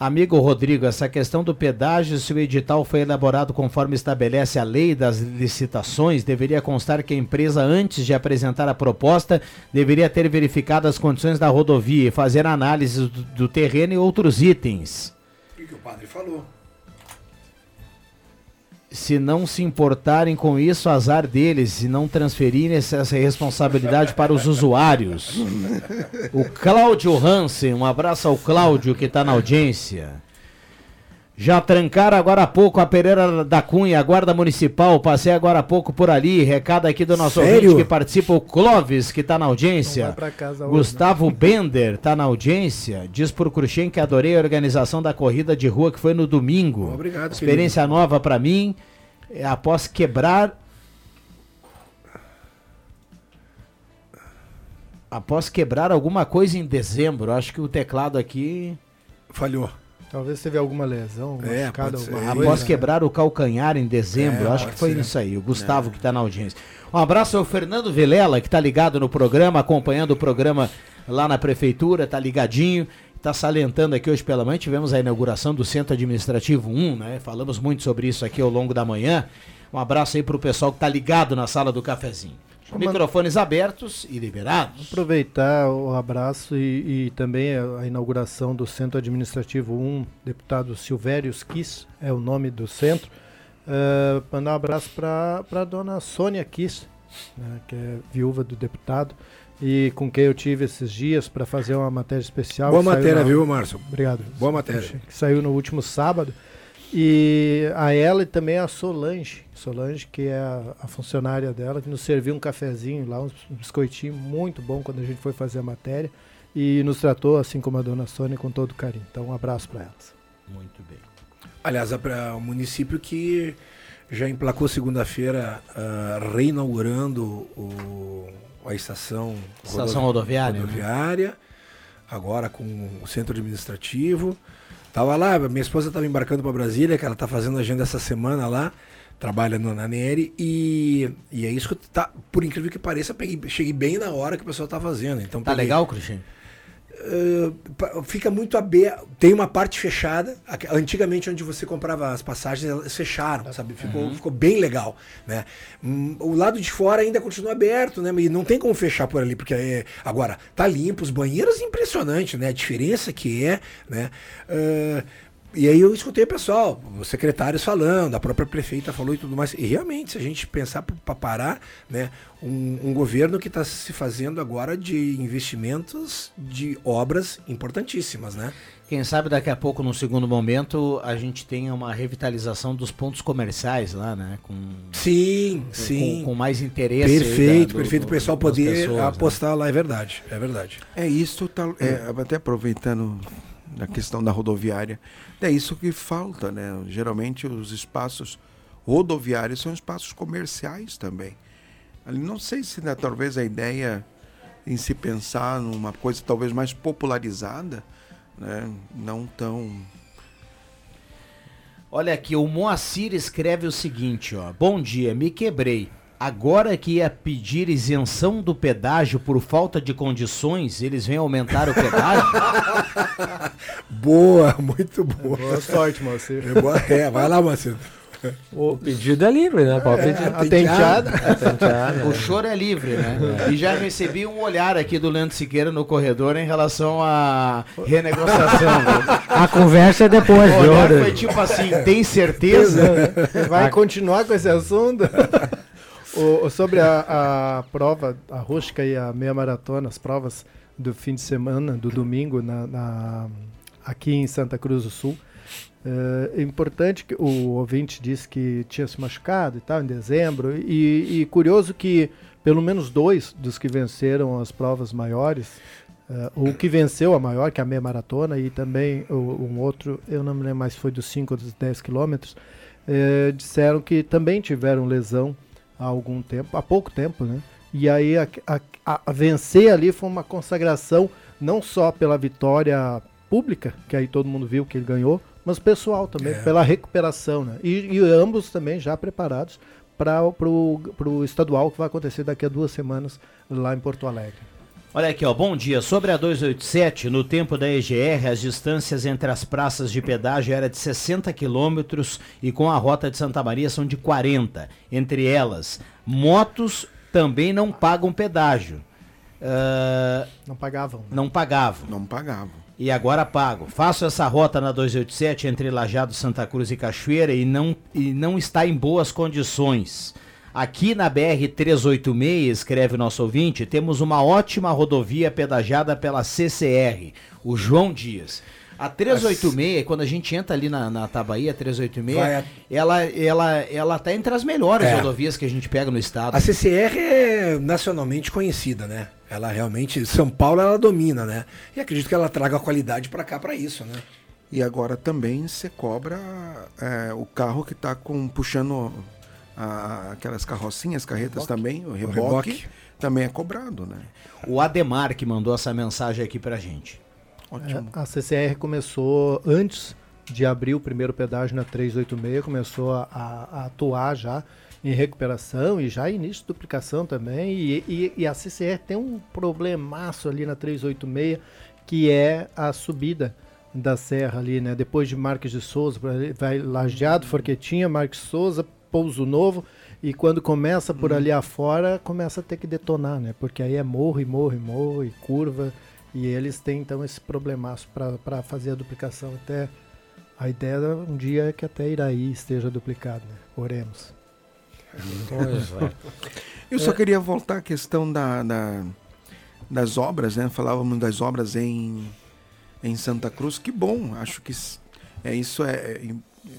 Amigo Rodrigo, essa questão do pedágio, se o edital foi elaborado conforme estabelece a lei das licitações, deveria constar que a empresa, antes de apresentar a proposta, deveria ter verificado as condições da rodovia e fazer análise do, terreno e outros itens. O que o padre falou? Se não se importarem com isso, azar deles e não transferirem essa responsabilidade para os usuários. O Cláudio Hansen, um abraço ao Cláudio que está na audiência. Já trancaram agora há pouco a Pereira da Cunha, a Guarda Municipal. Passei agora há pouco por ali. Recado aqui do nosso Sério? ouvinte que participa, o Clóvis, que está na audiência. hoje, Gustavo Bender está na audiência. Diz por Cruxem que adorei a organização da corrida de rua que foi no domingo. Obrigado, Experiência nova para mim. É, Após quebrar. Após quebrar alguma coisa em dezembro. Acho que o teclado aqui. Falhou. Talvez teve alguma lesão, É, ser. alguma Pois Após coisa. quebrar o calcanhar em dezembro, É, acho que foi ser. isso aí. O Gustavo que está na audiência. Um abraço ao Fernando Vilela, que está ligado no programa, acompanhando o programa lá na prefeitura, tá ligadinho. Está salientando aqui hoje pela manhã, tivemos a inauguração do Centro Administrativo 1, né? Falamos muito sobre isso aqui ao longo da manhã. Um abraço aí para o pessoal que está ligado na sala do cafezinho. Microfones abertos e liberados. Aproveitar o abraço e, e também a, inauguração do Centro Administrativo 1, deputado Silvério Kiss, é o nome do centro. Eh, mandar um abraço para a dona Sônia Kiss, né, que é viúva do deputado, e com quem eu tive esses dias para fazer uma matéria especial. Boa matéria, na- viu, Márcio? Obrigado. Boa matéria. Que saiu no último sábado. E a ela e também a Solange. Solange, que é a, a funcionária dela, que nos serviu um cafezinho lá, um biscoitinho muito bom quando a gente foi fazer a matéria. E nos tratou, assim como a dona Sônia, com todo carinho. Então, um abraço para elas. Muito bem. Aliás, é para o município que já emplacou segunda-feira, ah, reinaugurando o- a estação, Estação rodoviária, né? rodoviária, agora com o centro administrativo. Tava lá, minha esposa estava embarcando para Brasília, que ela está fazendo agenda essa semana lá, trabalha no, na Neri, e, e é isso que tá, por incrível que pareça, peguei, cheguei bem na hora que o pessoal tá fazendo. Então Tá peguei- legal, Cruxem? Uh, pa- fica muito aberto. Tem uma parte fechada. Antigamente, onde você comprava as passagens, elas fecharam, sabe? Ficou, ficou bem legal, né? Hum, o lado de fora ainda continua aberto, né? E não tem como fechar por ali, porque é... agora tá limpo, os banheiros impressionante, né? A diferença que é, né? Uh, e aí eu escutei o pessoal, os secretários falando, a própria prefeita falou e tudo mais. E realmente, se a gente pensar para parar, né, um, um governo que está se fazendo agora de investimentos de obras importantíssimas, né? Quem sabe daqui a pouco, num segundo momento, a gente tenha uma revitalização dos pontos comerciais lá, né? Com, Sim, com- sim. com, com mais interesse. perfeito, da- do- perfeito. do- O pessoal poder pessoas, né? apostar lá, é verdade, é verdade. É isso, tá, é, até aproveitando a questão da rodoviária, é isso que falta, né? Geralmente os espaços rodoviários são espaços comerciais também. Não sei se né, talvez a ideia em se pensar numa coisa talvez mais popularizada, né? Não tão Olha aqui, o Moacir escreve o seguinte, ó. Bom dia, me quebrei. Agora que ia pedir isenção do pedágio por falta de condições, eles vêm aumentar o pedágio? (laughs) Boa, muito boa. Boa sorte, Moacir. É, boa- é, vai lá, Marcelo. O pedido é livre, né? Pode pedir. Atenteada. Atenteada. (laughs) o choro é livre, né? E já recebi um olhar aqui do Leandro Siqueira no corredor em relação à renegociação. né? A conversa é depois, O viu? olhar foi tipo assim, tem certeza? Vai continuar com esse assunto? O- sobre a, a prova, a rústica e a meia maratona, as provas do fim de semana, do domingo, na, na- aqui em Santa Cruz do Sul. É importante que o ouvinte disse que tinha se machucado e tal em dezembro. E, e curioso que pelo menos dois dos que venceram as provas maiores, eh, o que venceu a maior, que é a meia maratona, e também o- um outro, eu não me lembro mais se foi dos 5 ou dos 10 quilômetros, eh, disseram que também tiveram lesão há algum tempo, há pouco tempo, né? E aí a, a- a- vencer ali foi uma consagração não só pela vitória pública, que aí todo mundo viu que ele ganhou, mas pessoal também, pela recuperação, né? E, e ambos também já preparados para o estadual que vai acontecer daqui a duas semanas lá em Porto Alegre. Olha aqui, ó, bom dia. Sobre a 287, no tempo da EGR, as distâncias entre as praças de pedágio era de 60 quilômetros e com a rota de Santa Maria são de 40. Entre elas, motos também não pagam pedágio. Ah, Não pagavam. né? não pagavam. não pagavam. e agora pago. Faço essa rota na 287 entre Lajado, Santa Cruz e Cachoeira e não, e não está em boas condições. Aqui na BR-386, escreve nosso ouvinte, temos uma ótima rodovia pedagiada pela CCR, o João Dias. A 386, quando a gente entra ali na, na Tabaí, a 386, Vai a- ela, ela, ela tá entre as melhores É. rodovias que a gente pega no estado. A CCR é nacionalmente conhecida, né? Ela realmente, São Paulo, ela domina, né? E acredito que ela traga qualidade pra cá pra isso, né? E agora também você cobra é, o carro que está com, puxando a- aquelas carrocinhas, carretas também, o reboque, reboque. também é cobrado, né? O Ademar que mandou essa mensagem aqui pra gente. Ótimo. A CCR começou antes de abrir o primeiro pedágio na 386, começou a, a- a atuar já em recuperação e já em início de duplicação também. E, e- e a CCR tem um problemaço ali na 386, que é a subida da serra ali, né? Depois de Marques de Souza, vai Lajeado, Forquetinha, Marques Souza, Pouso Novo. E quando começa por ali afora, começa a ter que detonar, né? Porque aí é morro e morro e morro e curva. E eles têm então esse problemaço para fazer a duplicação. Até a ideia é um dia que até Iraí esteja duplicado, né? Oremos. Pois é. Eu só queria voltar à questão da, da- das obras, né? Falávamos das obras em, em Santa Cruz. Que bom, acho que é, isso é, é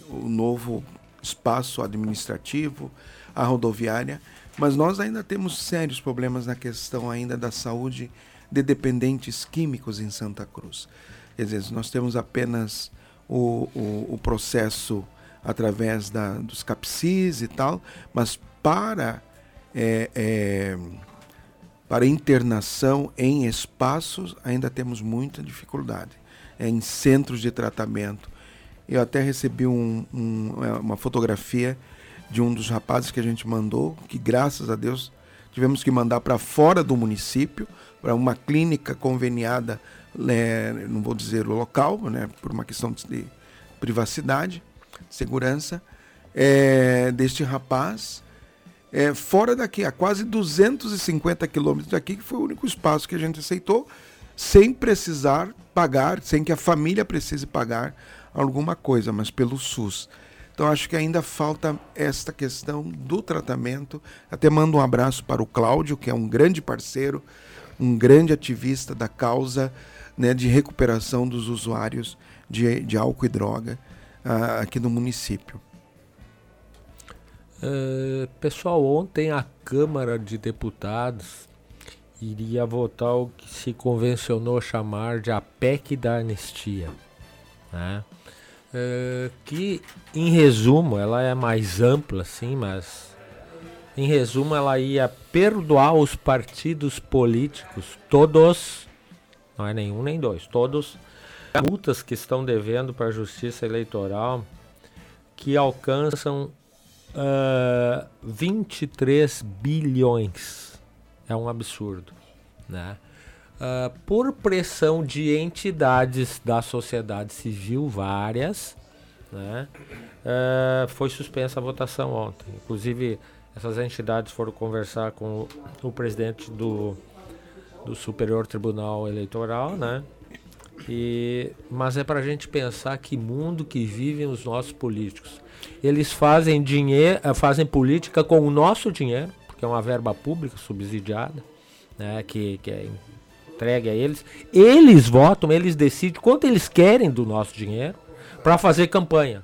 o novo espaço administrativo, a rodoviária. Mas nós ainda temos sérios problemas na questão ainda da saúde de dependentes químicos em Santa Cruz. Quer dizer, nós temos apenas o, o, o processo através da, dos CAPSIS e tal, mas para é, é, para internação em espaços ainda temos muita dificuldade. É, em centros de tratamento. Eu até recebi um- um- é, uma fotografia de um dos rapazes que a gente mandou, que graças a Deus tivemos que mandar para fora do município, para uma clínica conveniada, é, não vou dizer o local, né, por uma questão de privacidade, segurança, é, deste rapaz, é, fora daqui, a quase 250 quilômetros daqui, que foi o único espaço que a gente aceitou, sem precisar pagar, sem que a família precise pagar alguma coisa, mas pelo SUS. Então acho que ainda falta esta questão do tratamento. Até mando um abraço para o Cláudio, que é um grande parceiro, um grande ativista da causa né, de recuperação dos usuários de, de álcool e droga ah, aqui no município. Eh, pessoal, ontem a Câmara de Deputados iria votar o que se convencionou chamar de a PEC da anistia. Né? Eh, que, em resumo, ela é mais ampla, sim, mas em resumo, ela ia perdoar os partidos políticos, todos, não é nenhum nem dois, todos, multas que estão devendo para a Justiça Eleitoral que alcançam ah, 23 bilhões. É um absurdo. Né? Ah, por pressão de entidades da sociedade civil, várias, né? Ah, foi suspensa a votação ontem. Inclusive, essas entidades foram conversar com o, o presidente do, do Superior Tribunal Eleitoral, né? E, mas é para a gente pensar que mundo que vivem os nossos políticos. Eles fazem dinheiro, eh, fazem política com o nosso dinheiro, porque é uma verba pública subsidiada, né, que, que é entregue a eles. Eles votam, eles decidem quanto eles querem do nosso dinheiro para fazer campanha.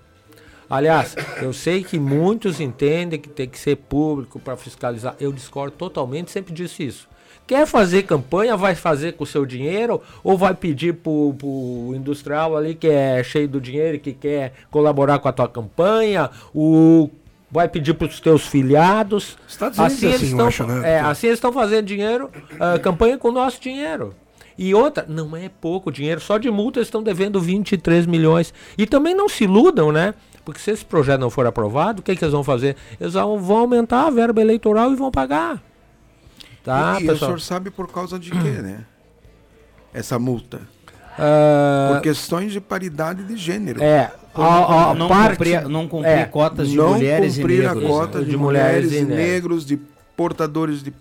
Aliás, eu sei que muitos entendem que tem que ser público para fiscalizar. Eu discordo totalmente, sempre disse isso. Quer fazer campanha, vai fazer com o seu dinheiro ou vai pedir pro, pro industrial ali que é cheio do dinheiro que quer colaborar com a tua campanha, o vai pedir para os teus filiados. Unidos é assim, eu estão, né? é, assim eles estão fazendo dinheiro, ah, campanha com o nosso dinheiro. E outra, não é pouco dinheiro, só de multa eles estão devendo 23 milhões. E também não se iludam, né? Porque se esse projeto não for aprovado, o que, que eles vão fazer? Eles vão, vão aumentar a verba eleitoral e vão pagar. Tá, e, e o pessoal? senhor sabe por causa de quê, né? Essa multa. Ah, Por questões de paridade de gênero. é, a, a não, parte, cumprir, não cumprir é, cotas de não mulheres e cumprir negros. a cota né? de, De mulheres, mulheres e negros. de portadores de,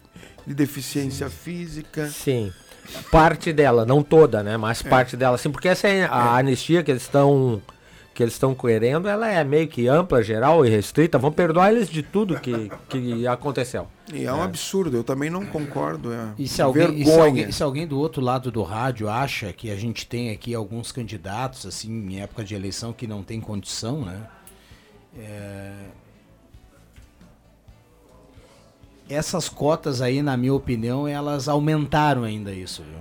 de deficiência física. Sim. parte dela, não toda, né? Mas parte dela, assim, porque essa é a anistia que eles estão que eles estão querendo, ela é meio que ampla, geral e restrita. Vão perdoar eles de tudo que, que aconteceu. E é um absurdo, eu também não concordo. É E se alguém, e se vergonha. alguém, se alguém do outro lado do rádio acha que a gente tem aqui alguns candidatos, assim, em época de eleição que não tem condição, né? É, Essas cotas aí, na minha opinião, elas aumentaram ainda isso, viu?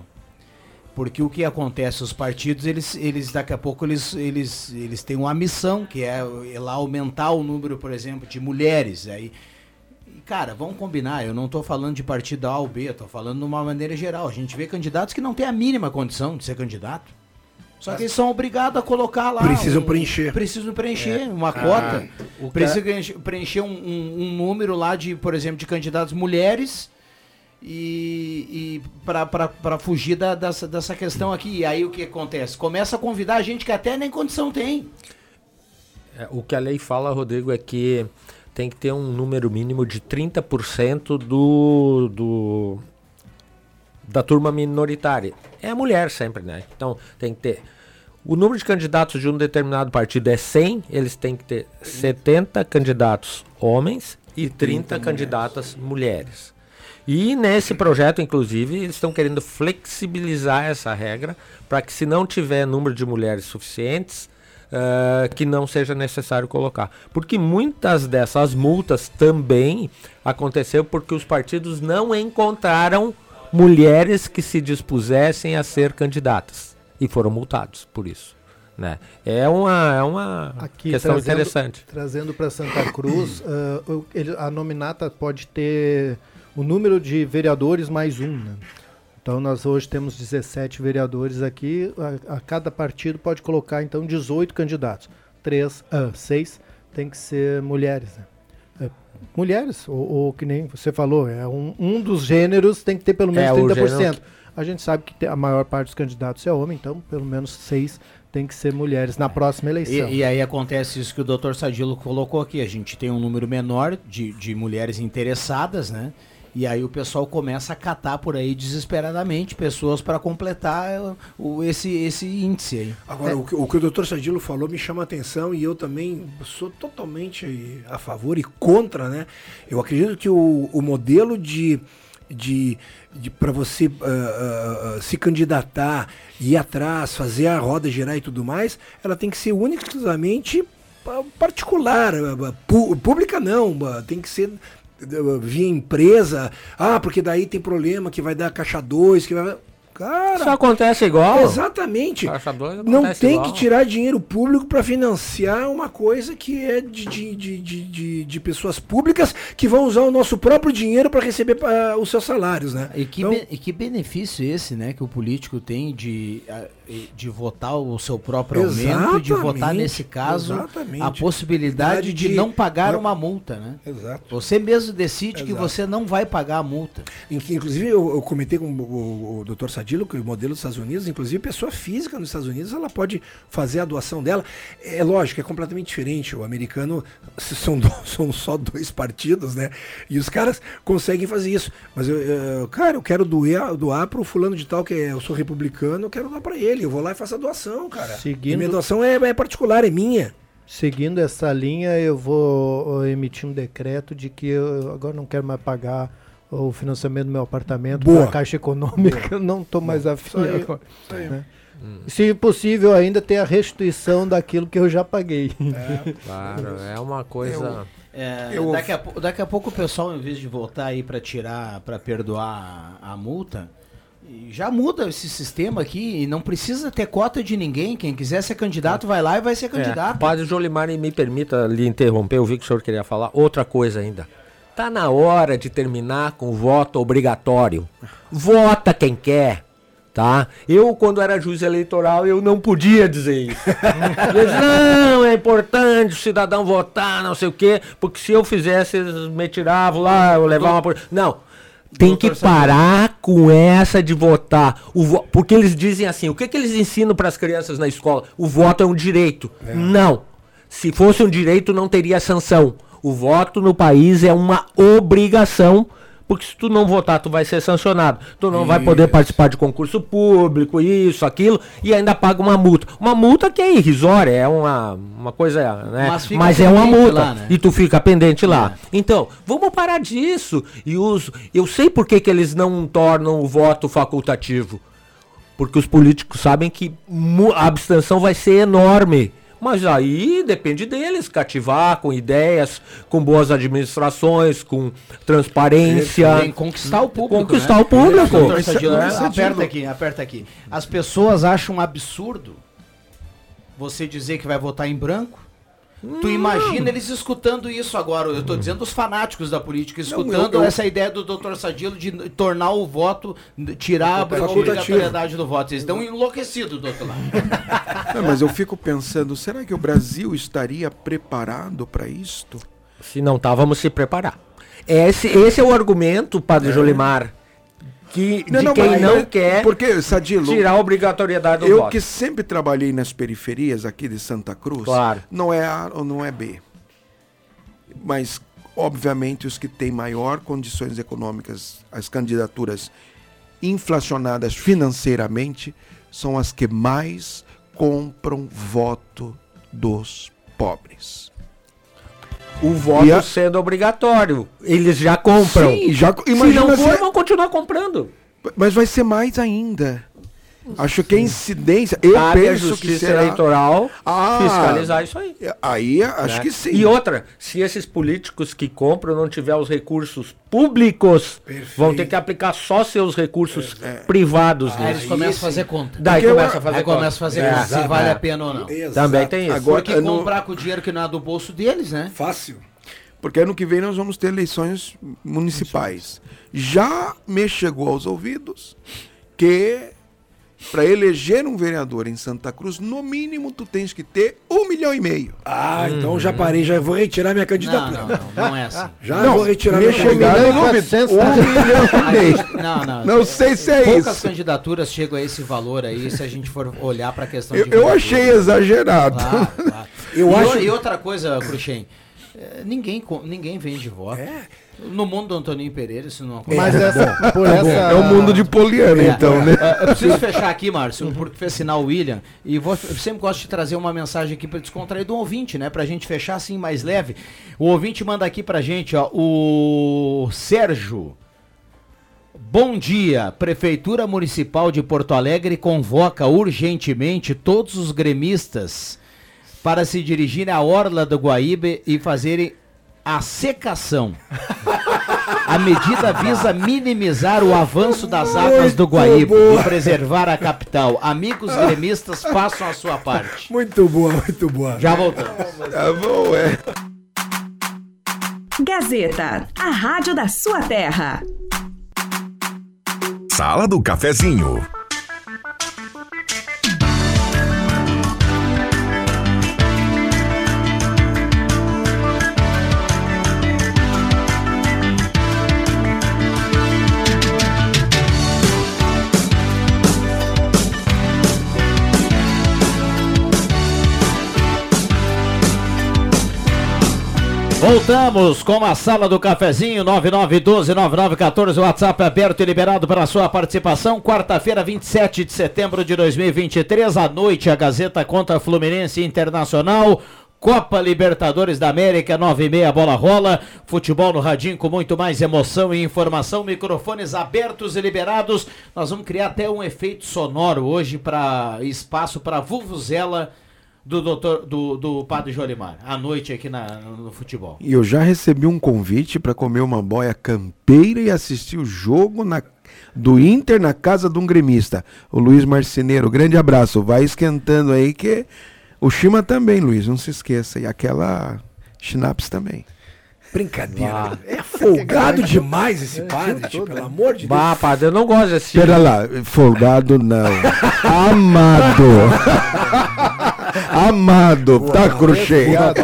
Porque o que acontece, os partidos, eles, eles daqui a pouco, eles, eles, eles têm uma missão, que é, é lá aumentar o número, por exemplo, de mulheres. Aí, e, Cara, vamos combinar, eu não estou falando de partido A ou B, estou falando de uma maneira geral. A gente vê candidatos que não têm a mínima condição de ser candidato. Só que eles são obrigados a colocar lá. Precisam preencher. Precisam preencher É. uma Ah, cota. o Precisam preencher- preencher um, um- um número lá de, por exemplo, de candidatos mulheres e, e para fugir da- dessa, dessa questão aqui. E aí o que acontece? Começa a convidar gente que até nem condição tem. É, o que a lei fala, Rodrigo, é que tem que ter um número mínimo de 30% do, do da turma minoritária. É a mulher sempre, né? Então tem que ter. O número de candidatos de um determinado partido é 100, eles têm que ter 70 candidatos homens e 30, candidatas mulheres. E nesse projeto, inclusive, eles estão querendo flexibilizar essa regra para que, se não tiver número de mulheres suficientes, eh, que não seja necessário colocar. Porque muitas dessas multas também aconteceu porque os partidos não encontraram mulheres que se dispusessem a ser candidatas e foram multados por isso. Né? É uma, é uma Aqui, questão trazendo- interessante. Trazendo para Santa Cruz, o- ele- a nominata pode ter o número de vereadores mais um. Né? Então nós hoje temos 17 vereadores aqui, a, a cada partido pode colocar então 18 candidatos. Três, ah, seis tem que ser mulheres. né? É, mulheres, ou, ou que nem você falou, é um, um dos gêneros tem que ter pelo menos É, o 30%. gênero A gente sabe que a maior parte dos candidatos é homem, então pelo menos seis tem que ser mulheres na próxima eleição. E, e aí acontece isso que o Dr. Sadilo colocou aqui. A gente tem um número menor de, de mulheres interessadas, né? E aí o pessoal começa a catar por aí desesperadamente pessoas para completar eh, o, esse, esse índice aí. Agora, o, que, o que o doutor Sadilo falou me chama a atenção e eu também sou totalmente a favor e contra, né? Eu acredito que o, o modelo de, de, de para você ah, ah, se candidatar, ir atrás, fazer a roda girar e tudo mais, ela tem que ser única e exclusivamente particular, pública não, tem que ser via empresa, ah, porque daí tem problema que vai dar caixa 2, que vai... Cara, Isso acontece igual. Exatamente. Caixa dois Não tem igual. que tirar dinheiro público para financiar uma coisa que é de, de, de, de, de- de pessoas públicas que vão usar o nosso próprio dinheiro para receber ah, os seus salários, né? E que, Então, e que benefício esse, né, que o político tem de, e- de votar o seu próprio aumento e de votar, Exatamente, nesse caso, exatamente. a possibilidade de, De- não pagar não- uma multa, né? Exato. Você mesmo decide que Exato. você não vai pagar a multa. Que, Inclusive, eu, eu comentei com o, o, o Dr. Sadilo que o modelo dos Estados Unidos, inclusive, pessoa física nos Estados Unidos, ela pode fazer a doação dela. É lógico, é completamente diferente. O americano são, (laughs) são só dois partidos, né? E os caras conseguem fazer isso. Mas, eu, eu- cara, eu quero doar, doar pro fulano de tal, que é, eu sou republicano, eu quero dar para ele. Eu vou lá e faço a doação, cara. Seguindo- E minha doação é, é particular, é minha. Seguindo essa linha, eu vou emitir um decreto de que eu agora não quero mais pagar o financiamento do meu apartamento Boa. para a Caixa Econômica. (laughs) Eu não estou mais afim agora. isso aí. né? Se possível, ainda ter a restituição daquilo que eu já paguei. (laughs) Claro, é uma coisa. É, Eu- daqui, a, daqui a pouco o pessoal, em vez de voltar aí para tirar, para perdoar a, a multa, já muda esse sistema aqui e não precisa ter cota de ninguém. Quem quiser ser candidato vai lá e vai ser É, candidato. Padre Jolimar, me permita lhe interromper, eu vi que o senhor queria falar outra coisa ainda. Tá na hora de terminar com o voto obrigatório. Vota quem quer, tá? Eu, quando era juiz eleitoral, eu não podia dizer isso. (laughs) Eu disse, não, é importante o cidadão votar, não sei o quê, porque se eu fizesse, eles me tiravam lá, eu levava uma... Não, tem que parar com essa de votar. O vo- Porque eles dizem assim, o que, que eles ensinam para as crianças na escola? O voto é um direito. Não. Se fosse um direito, não teria sanção. O voto no país é uma obrigação Porque se tu não votar, tu vai ser sancionado. Tu não vai poder participar de concurso público, isso, aquilo, e ainda paga uma multa. Uma multa que é irrisória, é uma, uma coisa, né? Mas Mas, é uma multa. lá, né? E tu fica pendente lá. Então, vamos parar disso. E os, eu sei por que, que eles não tornam o voto facultativo. Porque os políticos sabem que a abstenção vai ser enorme. Mas aí depende deles cativar com ideias, com boas administrações, com transparência. Tem conquistar o público. Conquistar né? o público. É- é aperta aqui, aperta aqui. As pessoas acham um absurdo você dizer que vai votar em branco. Tu imagina eles escutando isso agora. Eu tô dizendo os fanáticos da política, escutando eu- eu- essa ideia do Dr. Sadilo de tornar o voto, tirar a obrigatoriedade do voto. Eles estão enlouquecidos do outro lado. Não, mas eu fico pensando, será que o Brasil estaria preparado para isto? Se não tá, vamos se preparar. Esse, esse é o argumento, Padre Jolimar, que, de quem mas- não quer Porque, Sadilo, tirar a obrigatoriedade do eu voto. que sempre trabalhei nas periferias aqui de Santa Cruz, Claro. não é A ou não é B. Mas, obviamente, os que têm maior condições econômicas, as candidaturas inflacionadas financeiramente, são as que mais compram voto dos pobres. O voto a- sendo obrigatório. Eles já compram. Sim, já, Se imagina não for, se- vão continuar comprando. Mas vai ser mais ainda. Acho que a incidência. Eu Cabe a penso que justiça será. eleitoral Ah, fiscalizar isso aí. Aí acho né? que sim. E outra, se esses políticos que compram não tiver os recursos públicos, vão ter que aplicar só seus recursos privados Aí eles nisso. começam a fazer conta. Daí Porque eu- começa a fazer Aí conta. começa a fazer É, conta, se é. vale a pena ou não. Também tem isso. Agora, Porque ano- comprar com o dinheiro que não é do bolso deles, né? Fácil. Porque ano que vem nós vamos ter eleições municipais. Já me chegou aos ouvidos que para eleger um vereador em Santa Cruz, no mínimo tu tens que ter um milhão e meio. Ah, então já parei, já vou retirar minha Não, candidatura. não, não, não é assim. (laughs) Já vou retirar minha candidatura. em ouvidos. 400, Um milhão e meio. não, não. Não sei se é Poucas isso. candidaturas chegam a esse valor aí, se a gente for olhar para a questão Eu, de eu achei exagerado. Claro, claro. Eu e, acho- o- e outra coisa, Cruxem, eh, ninguém, ninguém vende voto. No mundo do Antoninho Pereira, isso não acontece. Mas essa, por essa... É o mundo de Poliana, então, né? É, eu preciso fechar aqui, Márcio, porque fez sinal o William. E vou, eu sempre gosto de trazer uma mensagem aqui para descontrair do ouvinte, né? Pra gente fechar assim mais leve. O ouvinte manda aqui pra gente, ó, o Sérgio. Bom dia. Prefeitura Municipal de Porto Alegre convoca urgentemente todos os gremistas para se dirigirem à Orla do Guaíbe e fazerem a secação. A medida visa minimizar o avanço das águas do Guaíba e preservar a capital. Amigos gremistas, façam a sua parte. Muito boa, muito boa. Já voltamos. Tá bom, é. Gazeta, a rádio da sua terra. Sala do Cafezinho. Voltamos com a sala do cafezinho 99129914, o WhatsApp aberto e liberado para sua participação. Quarta-feira, 27 de setembro de 2023, à noite, a Gazeta contra Fluminense Internacional. Copa Libertadores da América, 9 e meia, bola rola. Futebol no Radinho com muito mais emoção e informação. Microfones abertos e liberados. Nós vamos criar até um efeito sonoro hoje para espaço para Vuvuzela do doutor do, do Padre Jolimar. À noite aqui na, no, futebol. E eu já recebi um convite para comer uma boia campeira e assistir o jogo na- do Inter na casa de um gremista. O Luiz Marceneiro, grande abraço. Vai esquentando aí que o Chima também, Luiz, não se esqueça. E aquela Schnaps também. Brincadeira. É folgado (laughs) demais esse padre, tio, pelo amor de Deus. Bah, padre, eu não gosto desse. Pera lá, folgado não. (laughs) Amado. (laughs) Amado. Tá crucheado.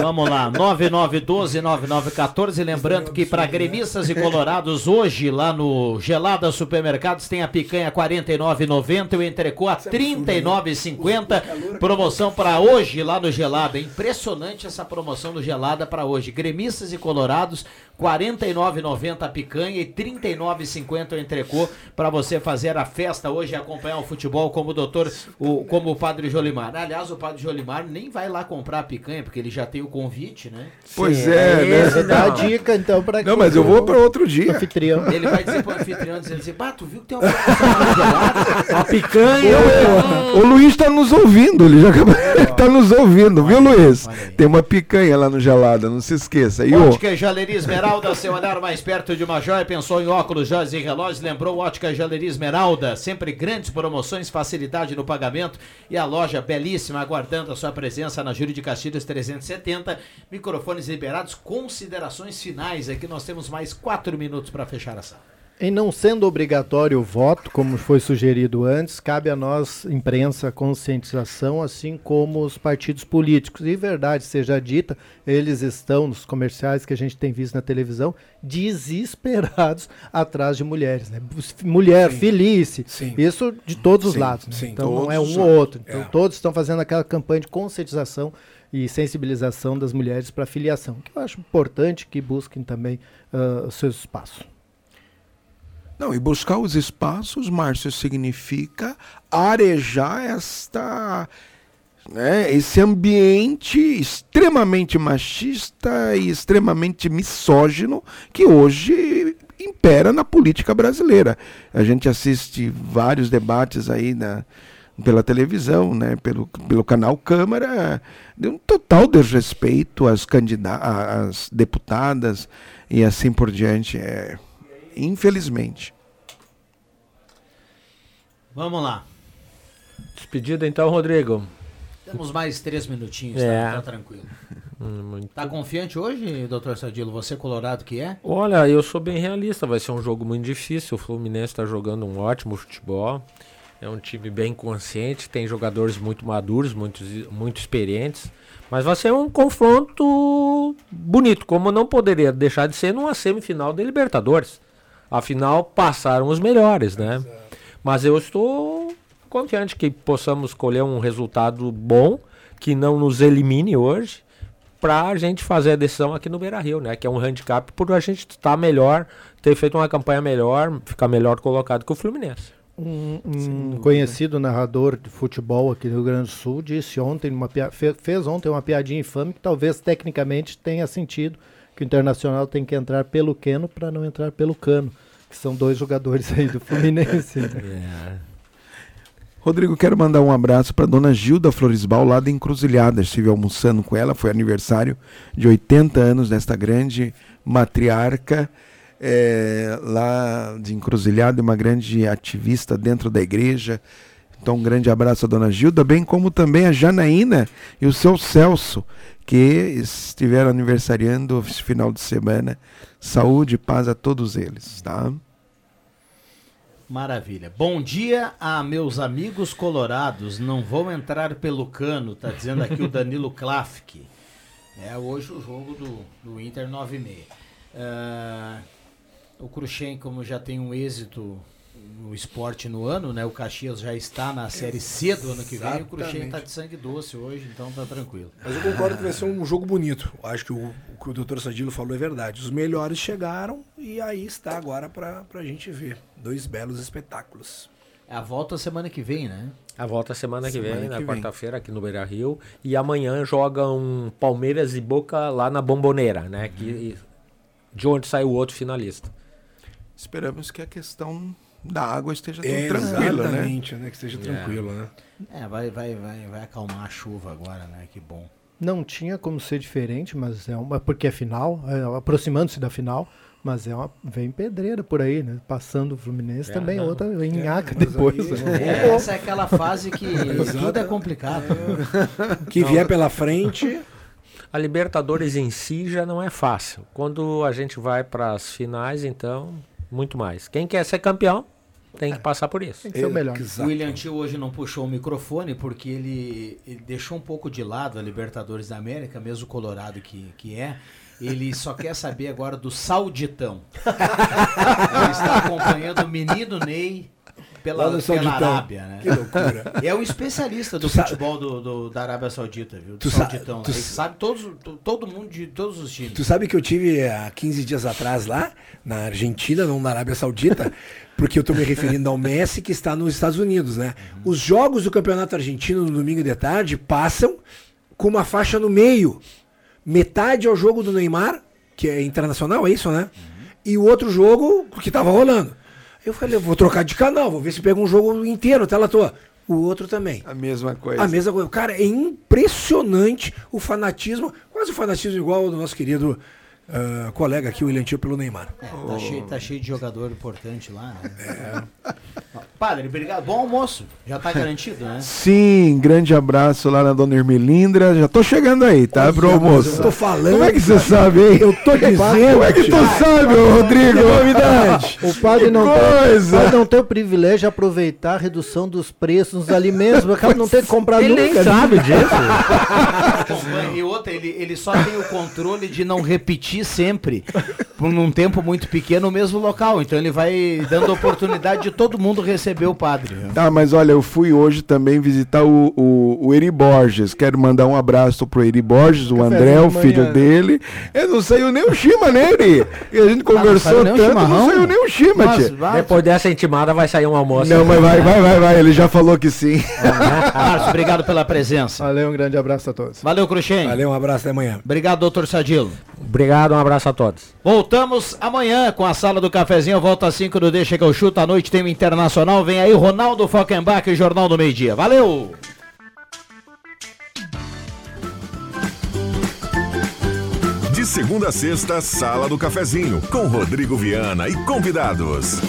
Vamos lá, 9912-9914. Lembrando que para gremistas e colorados, hoje lá no Gelada Supermercados tem a picanha R$ 49,90 e o entrecô a R$ 39,50. Promoção para hoje lá no Gelada. É impressionante essa promoção do Gelada para hoje. Gremistas e colorados 49,90 a picanha e 39,50 o entrecô para você fazer a festa hoje e acompanhar o futebol como o doutor, o, como o padre Jolimar. Aliás, o padre Jolimar nem vai lá comprar a picanha, porque ele já tem o convite, né? Pois é, né? Você dá a dica, então, para Não, mas eu vou para outro dia. anfitrião. Ele vai dizer pro anfitrião, dizendo assim, bah, tu viu que tem uma promoção (laughs) A picanha. O Luiz tá nos ouvindo, ele já acabou, (laughs) tá nos ouvindo, viu, Luiz? Tem uma picanha lá no gelada, não se esqueça. E o Ótica e Jaleria Esmeralda, seu olhar mais perto de uma joia, pensou em óculos, joias e relógios, lembrou Ótica Jaleria Esmeralda, sempre grandes promoções, facilidade no pagamento e a loja belíssima, aguardando a sua presença na Júlio de Castilhos 370, microfones liberados, considerações finais, aqui nós temos mais quatro minutos para fechar a sala. Em não sendo obrigatório o voto, como foi sugerido antes, cabe a nós, imprensa, conscientização, assim como os partidos políticos. E verdade seja dita, eles estão nos comerciais que a gente tem visto na televisão, desesperados (laughs) atrás de mulheres. Né? Mulher, Sim. isso de todos os Sim, lados. né? então não é um ou outro. Então É. todos estão fazendo aquela campanha de conscientização e sensibilização das mulheres para filiação, que eu acho importante que busquem também ah, os seus espaços. Não, e buscar os espaços, Márcio, significa arejar esta. Né, esse ambiente extremamente machista e extremamente misógino que hoje impera na política brasileira. A gente assiste vários debates aí na, pela televisão, né, pelo, pelo canal Câmara, de um total desrespeito às, às deputadas e assim por diante. É, infelizmente. Vamos lá. Despedida então, Rodrigo. Temos mais três minutinhos, É. tá, tá tranquilo. Hum, muito Tá confiante hoje, doutor Sadilo? Você colorado que é? Olha, eu sou bem realista, vai ser um jogo muito difícil. O Fluminense está jogando um ótimo futebol. É um time bem consciente, tem jogadores muito maduros, muito, muito experientes. Mas vai ser um confronto bonito, como não poderia deixar de ser numa semifinal da Libertadores. Afinal, passaram os melhores, né? Mas eu estou confiante que possamos colher um resultado bom, que não nos elimine hoje, para a gente fazer a decisão aqui no Beira Rio, né? Que é um handicap por a gente estar melhor, ter feito uma campanha melhor, ficar melhor colocado que o Fluminense. Um, um conhecido narrador de futebol aqui no Rio Grande do Sul disse ontem, uma fez ontem uma piadinha infame que talvez tecnicamente tenha sentido que o Internacional tem que entrar pelo Queno para não entrar pelo Cano, que são dois jogadores aí do (laughs) Fluminense. né? Rodrigo, quero mandar um abraço para dona Gilda Floresbal, lá da Encruzilhada. Estive almoçando com ela, foi aniversário de 80 anos desta grande matriarca eh, lá de Encruzilhada, uma grande ativista dentro da igreja. Então, um grande abraço à dona Gilda, bem como também a Janaína e o seu Celso, que estiveram aniversariando esse final de semana. Saúde e paz a todos eles, tá? Maravilha. Bom dia a meus amigos colorados. Não vão entrar pelo cano, tá dizendo aqui o Danilo Klafke. É hoje o jogo do, do Inter 9 e meia. Ah, o Cruxem, como já tem um êxito no esporte no ano, né? O Caxias já está na Série C do ano que vem. O Cruxem Exatamente. tá de sangue doce hoje, então tá tranquilo. Mas eu concordo que vai ser um jogo bonito. Acho que o, o que o doutor Sadilo falou é verdade. Os melhores chegaram e aí está agora pra, pra gente ver. Dois belos espetáculos. É a volta semana que vem, né? A volta semana que Semana vem, na que vem. quarta-feira, aqui no Beira Rio. E amanhã jogam Palmeiras e Boca lá na Bomboneira, né? Que, de onde sai o outro finalista. Esperamos que a questão da água esteja É, tranquila, né? exatamente, né? Que esteja tranquilo, né? É, vai, vai, vai, vai acalmar a chuva agora, né? Que bom. Não tinha como ser diferente, mas é uma porque é final, é, aproximando-se da final, mas é uma vem pedreira por aí, né? Passando o Fluminense É, também não. outra enhaca mas depois. aí- né? É, essa é aquela fase que (laughs) tudo é complicado. né? Que vier pela frente. (laughs) A Libertadores em si já não é fácil. Quando a gente vai para as finais, então, muito mais. Quem quer ser campeão tem que passar por isso. Tem que ser o melhor. O Exato. William Tio hoje não puxou o microfone porque ele, ele deixou um pouco de lado a Libertadores da América, mesmo colorado que, que é. Ele só quer saber agora do Sauditão. (laughs) ele está acompanhando o menino Ney pela, pela Sauditão. Arábia, né? Que loucura. E é um especialista do Tu futebol do, do- da Arábia Saudita, viu? Do Tu sa- Sauditão. tu sa- sabe todos, to- todo mundo de todos os times. Tu sabe que eu tive há 15 dias atrás lá, na Argentina, não na Arábia Saudita, (laughs) porque eu tô me referindo ao Messi que está nos Estados Unidos, né? Os jogos do Campeonato Argentino no domingo de tarde passam com uma faixa no meio. Metade é o jogo do Neymar, que é internacional, é isso, né? E o outro jogo que tava rolando. Eu falei, eu vou trocar de canal, vou ver se pega um jogo inteiro, tela toda. O outro também. A mesma coisa. A mesma coisa. Cara, é impressionante o fanatismo, quase o fanatismo igual ao do nosso querido ah, colega aqui, o William Tio, pelo Neymar. Tá, cheio, tá cheio de jogador importante lá, né? Padre, obrigado. Bom almoço. Já tá garantido, né? Sim, grande abraço lá na Dona Irmelindra. Já tô chegando aí, tá? Pro almoço. Eu tô falando. Como é que você sabe, hein? Eu tô dizendo. Como é que tu sabe, ô Rodrigo? novidade. (laughs) O padre não, tem, coisa! o padre não tem o privilégio de aproveitar a redução dos preços nos alimentos, o cara não tem que comprar Ele nunca. nem sabe disso. (laughs) (laughs) E outra, ele, ele só tem o controle de não repetir sempre, por um tempo muito pequeno, o mesmo local. Então ele vai dando oportunidade de todo mundo receber o padre. né? Tá, mas olha, eu fui hoje também visitar o, o, o Eri Borges. Quero mandar um abraço pro Eri Borges, o André, o filho manhã. dele. Eu não saiu nem o Chima, né, Eri? E a gente conversou saiu nem o tanto, chimarrão? não saiu nem o Chima, Mas, tia. vai, Depois dessa intimada vai sair um almoço. Não, mas vai, vai, vai, vai. Ele já falou que sim. Márcio, obrigado pela presença. Valeu, um grande abraço a todos. Valeu, Cruxem. Valeu, um abraço até amanhã. Obrigado, doutor Sadilo. Obrigado, um abraço a todos. Voltamos amanhã com a sala do cafezinho. Volta às 5 do Deixa que eu chuto. À noite tem o Internacional. Vem aí Ronaldo Falkenbach e Jornal do Meio Dia. Valeu! De segunda a sexta, Sala do Cafezinho, com Rodrigo Viana e convidados.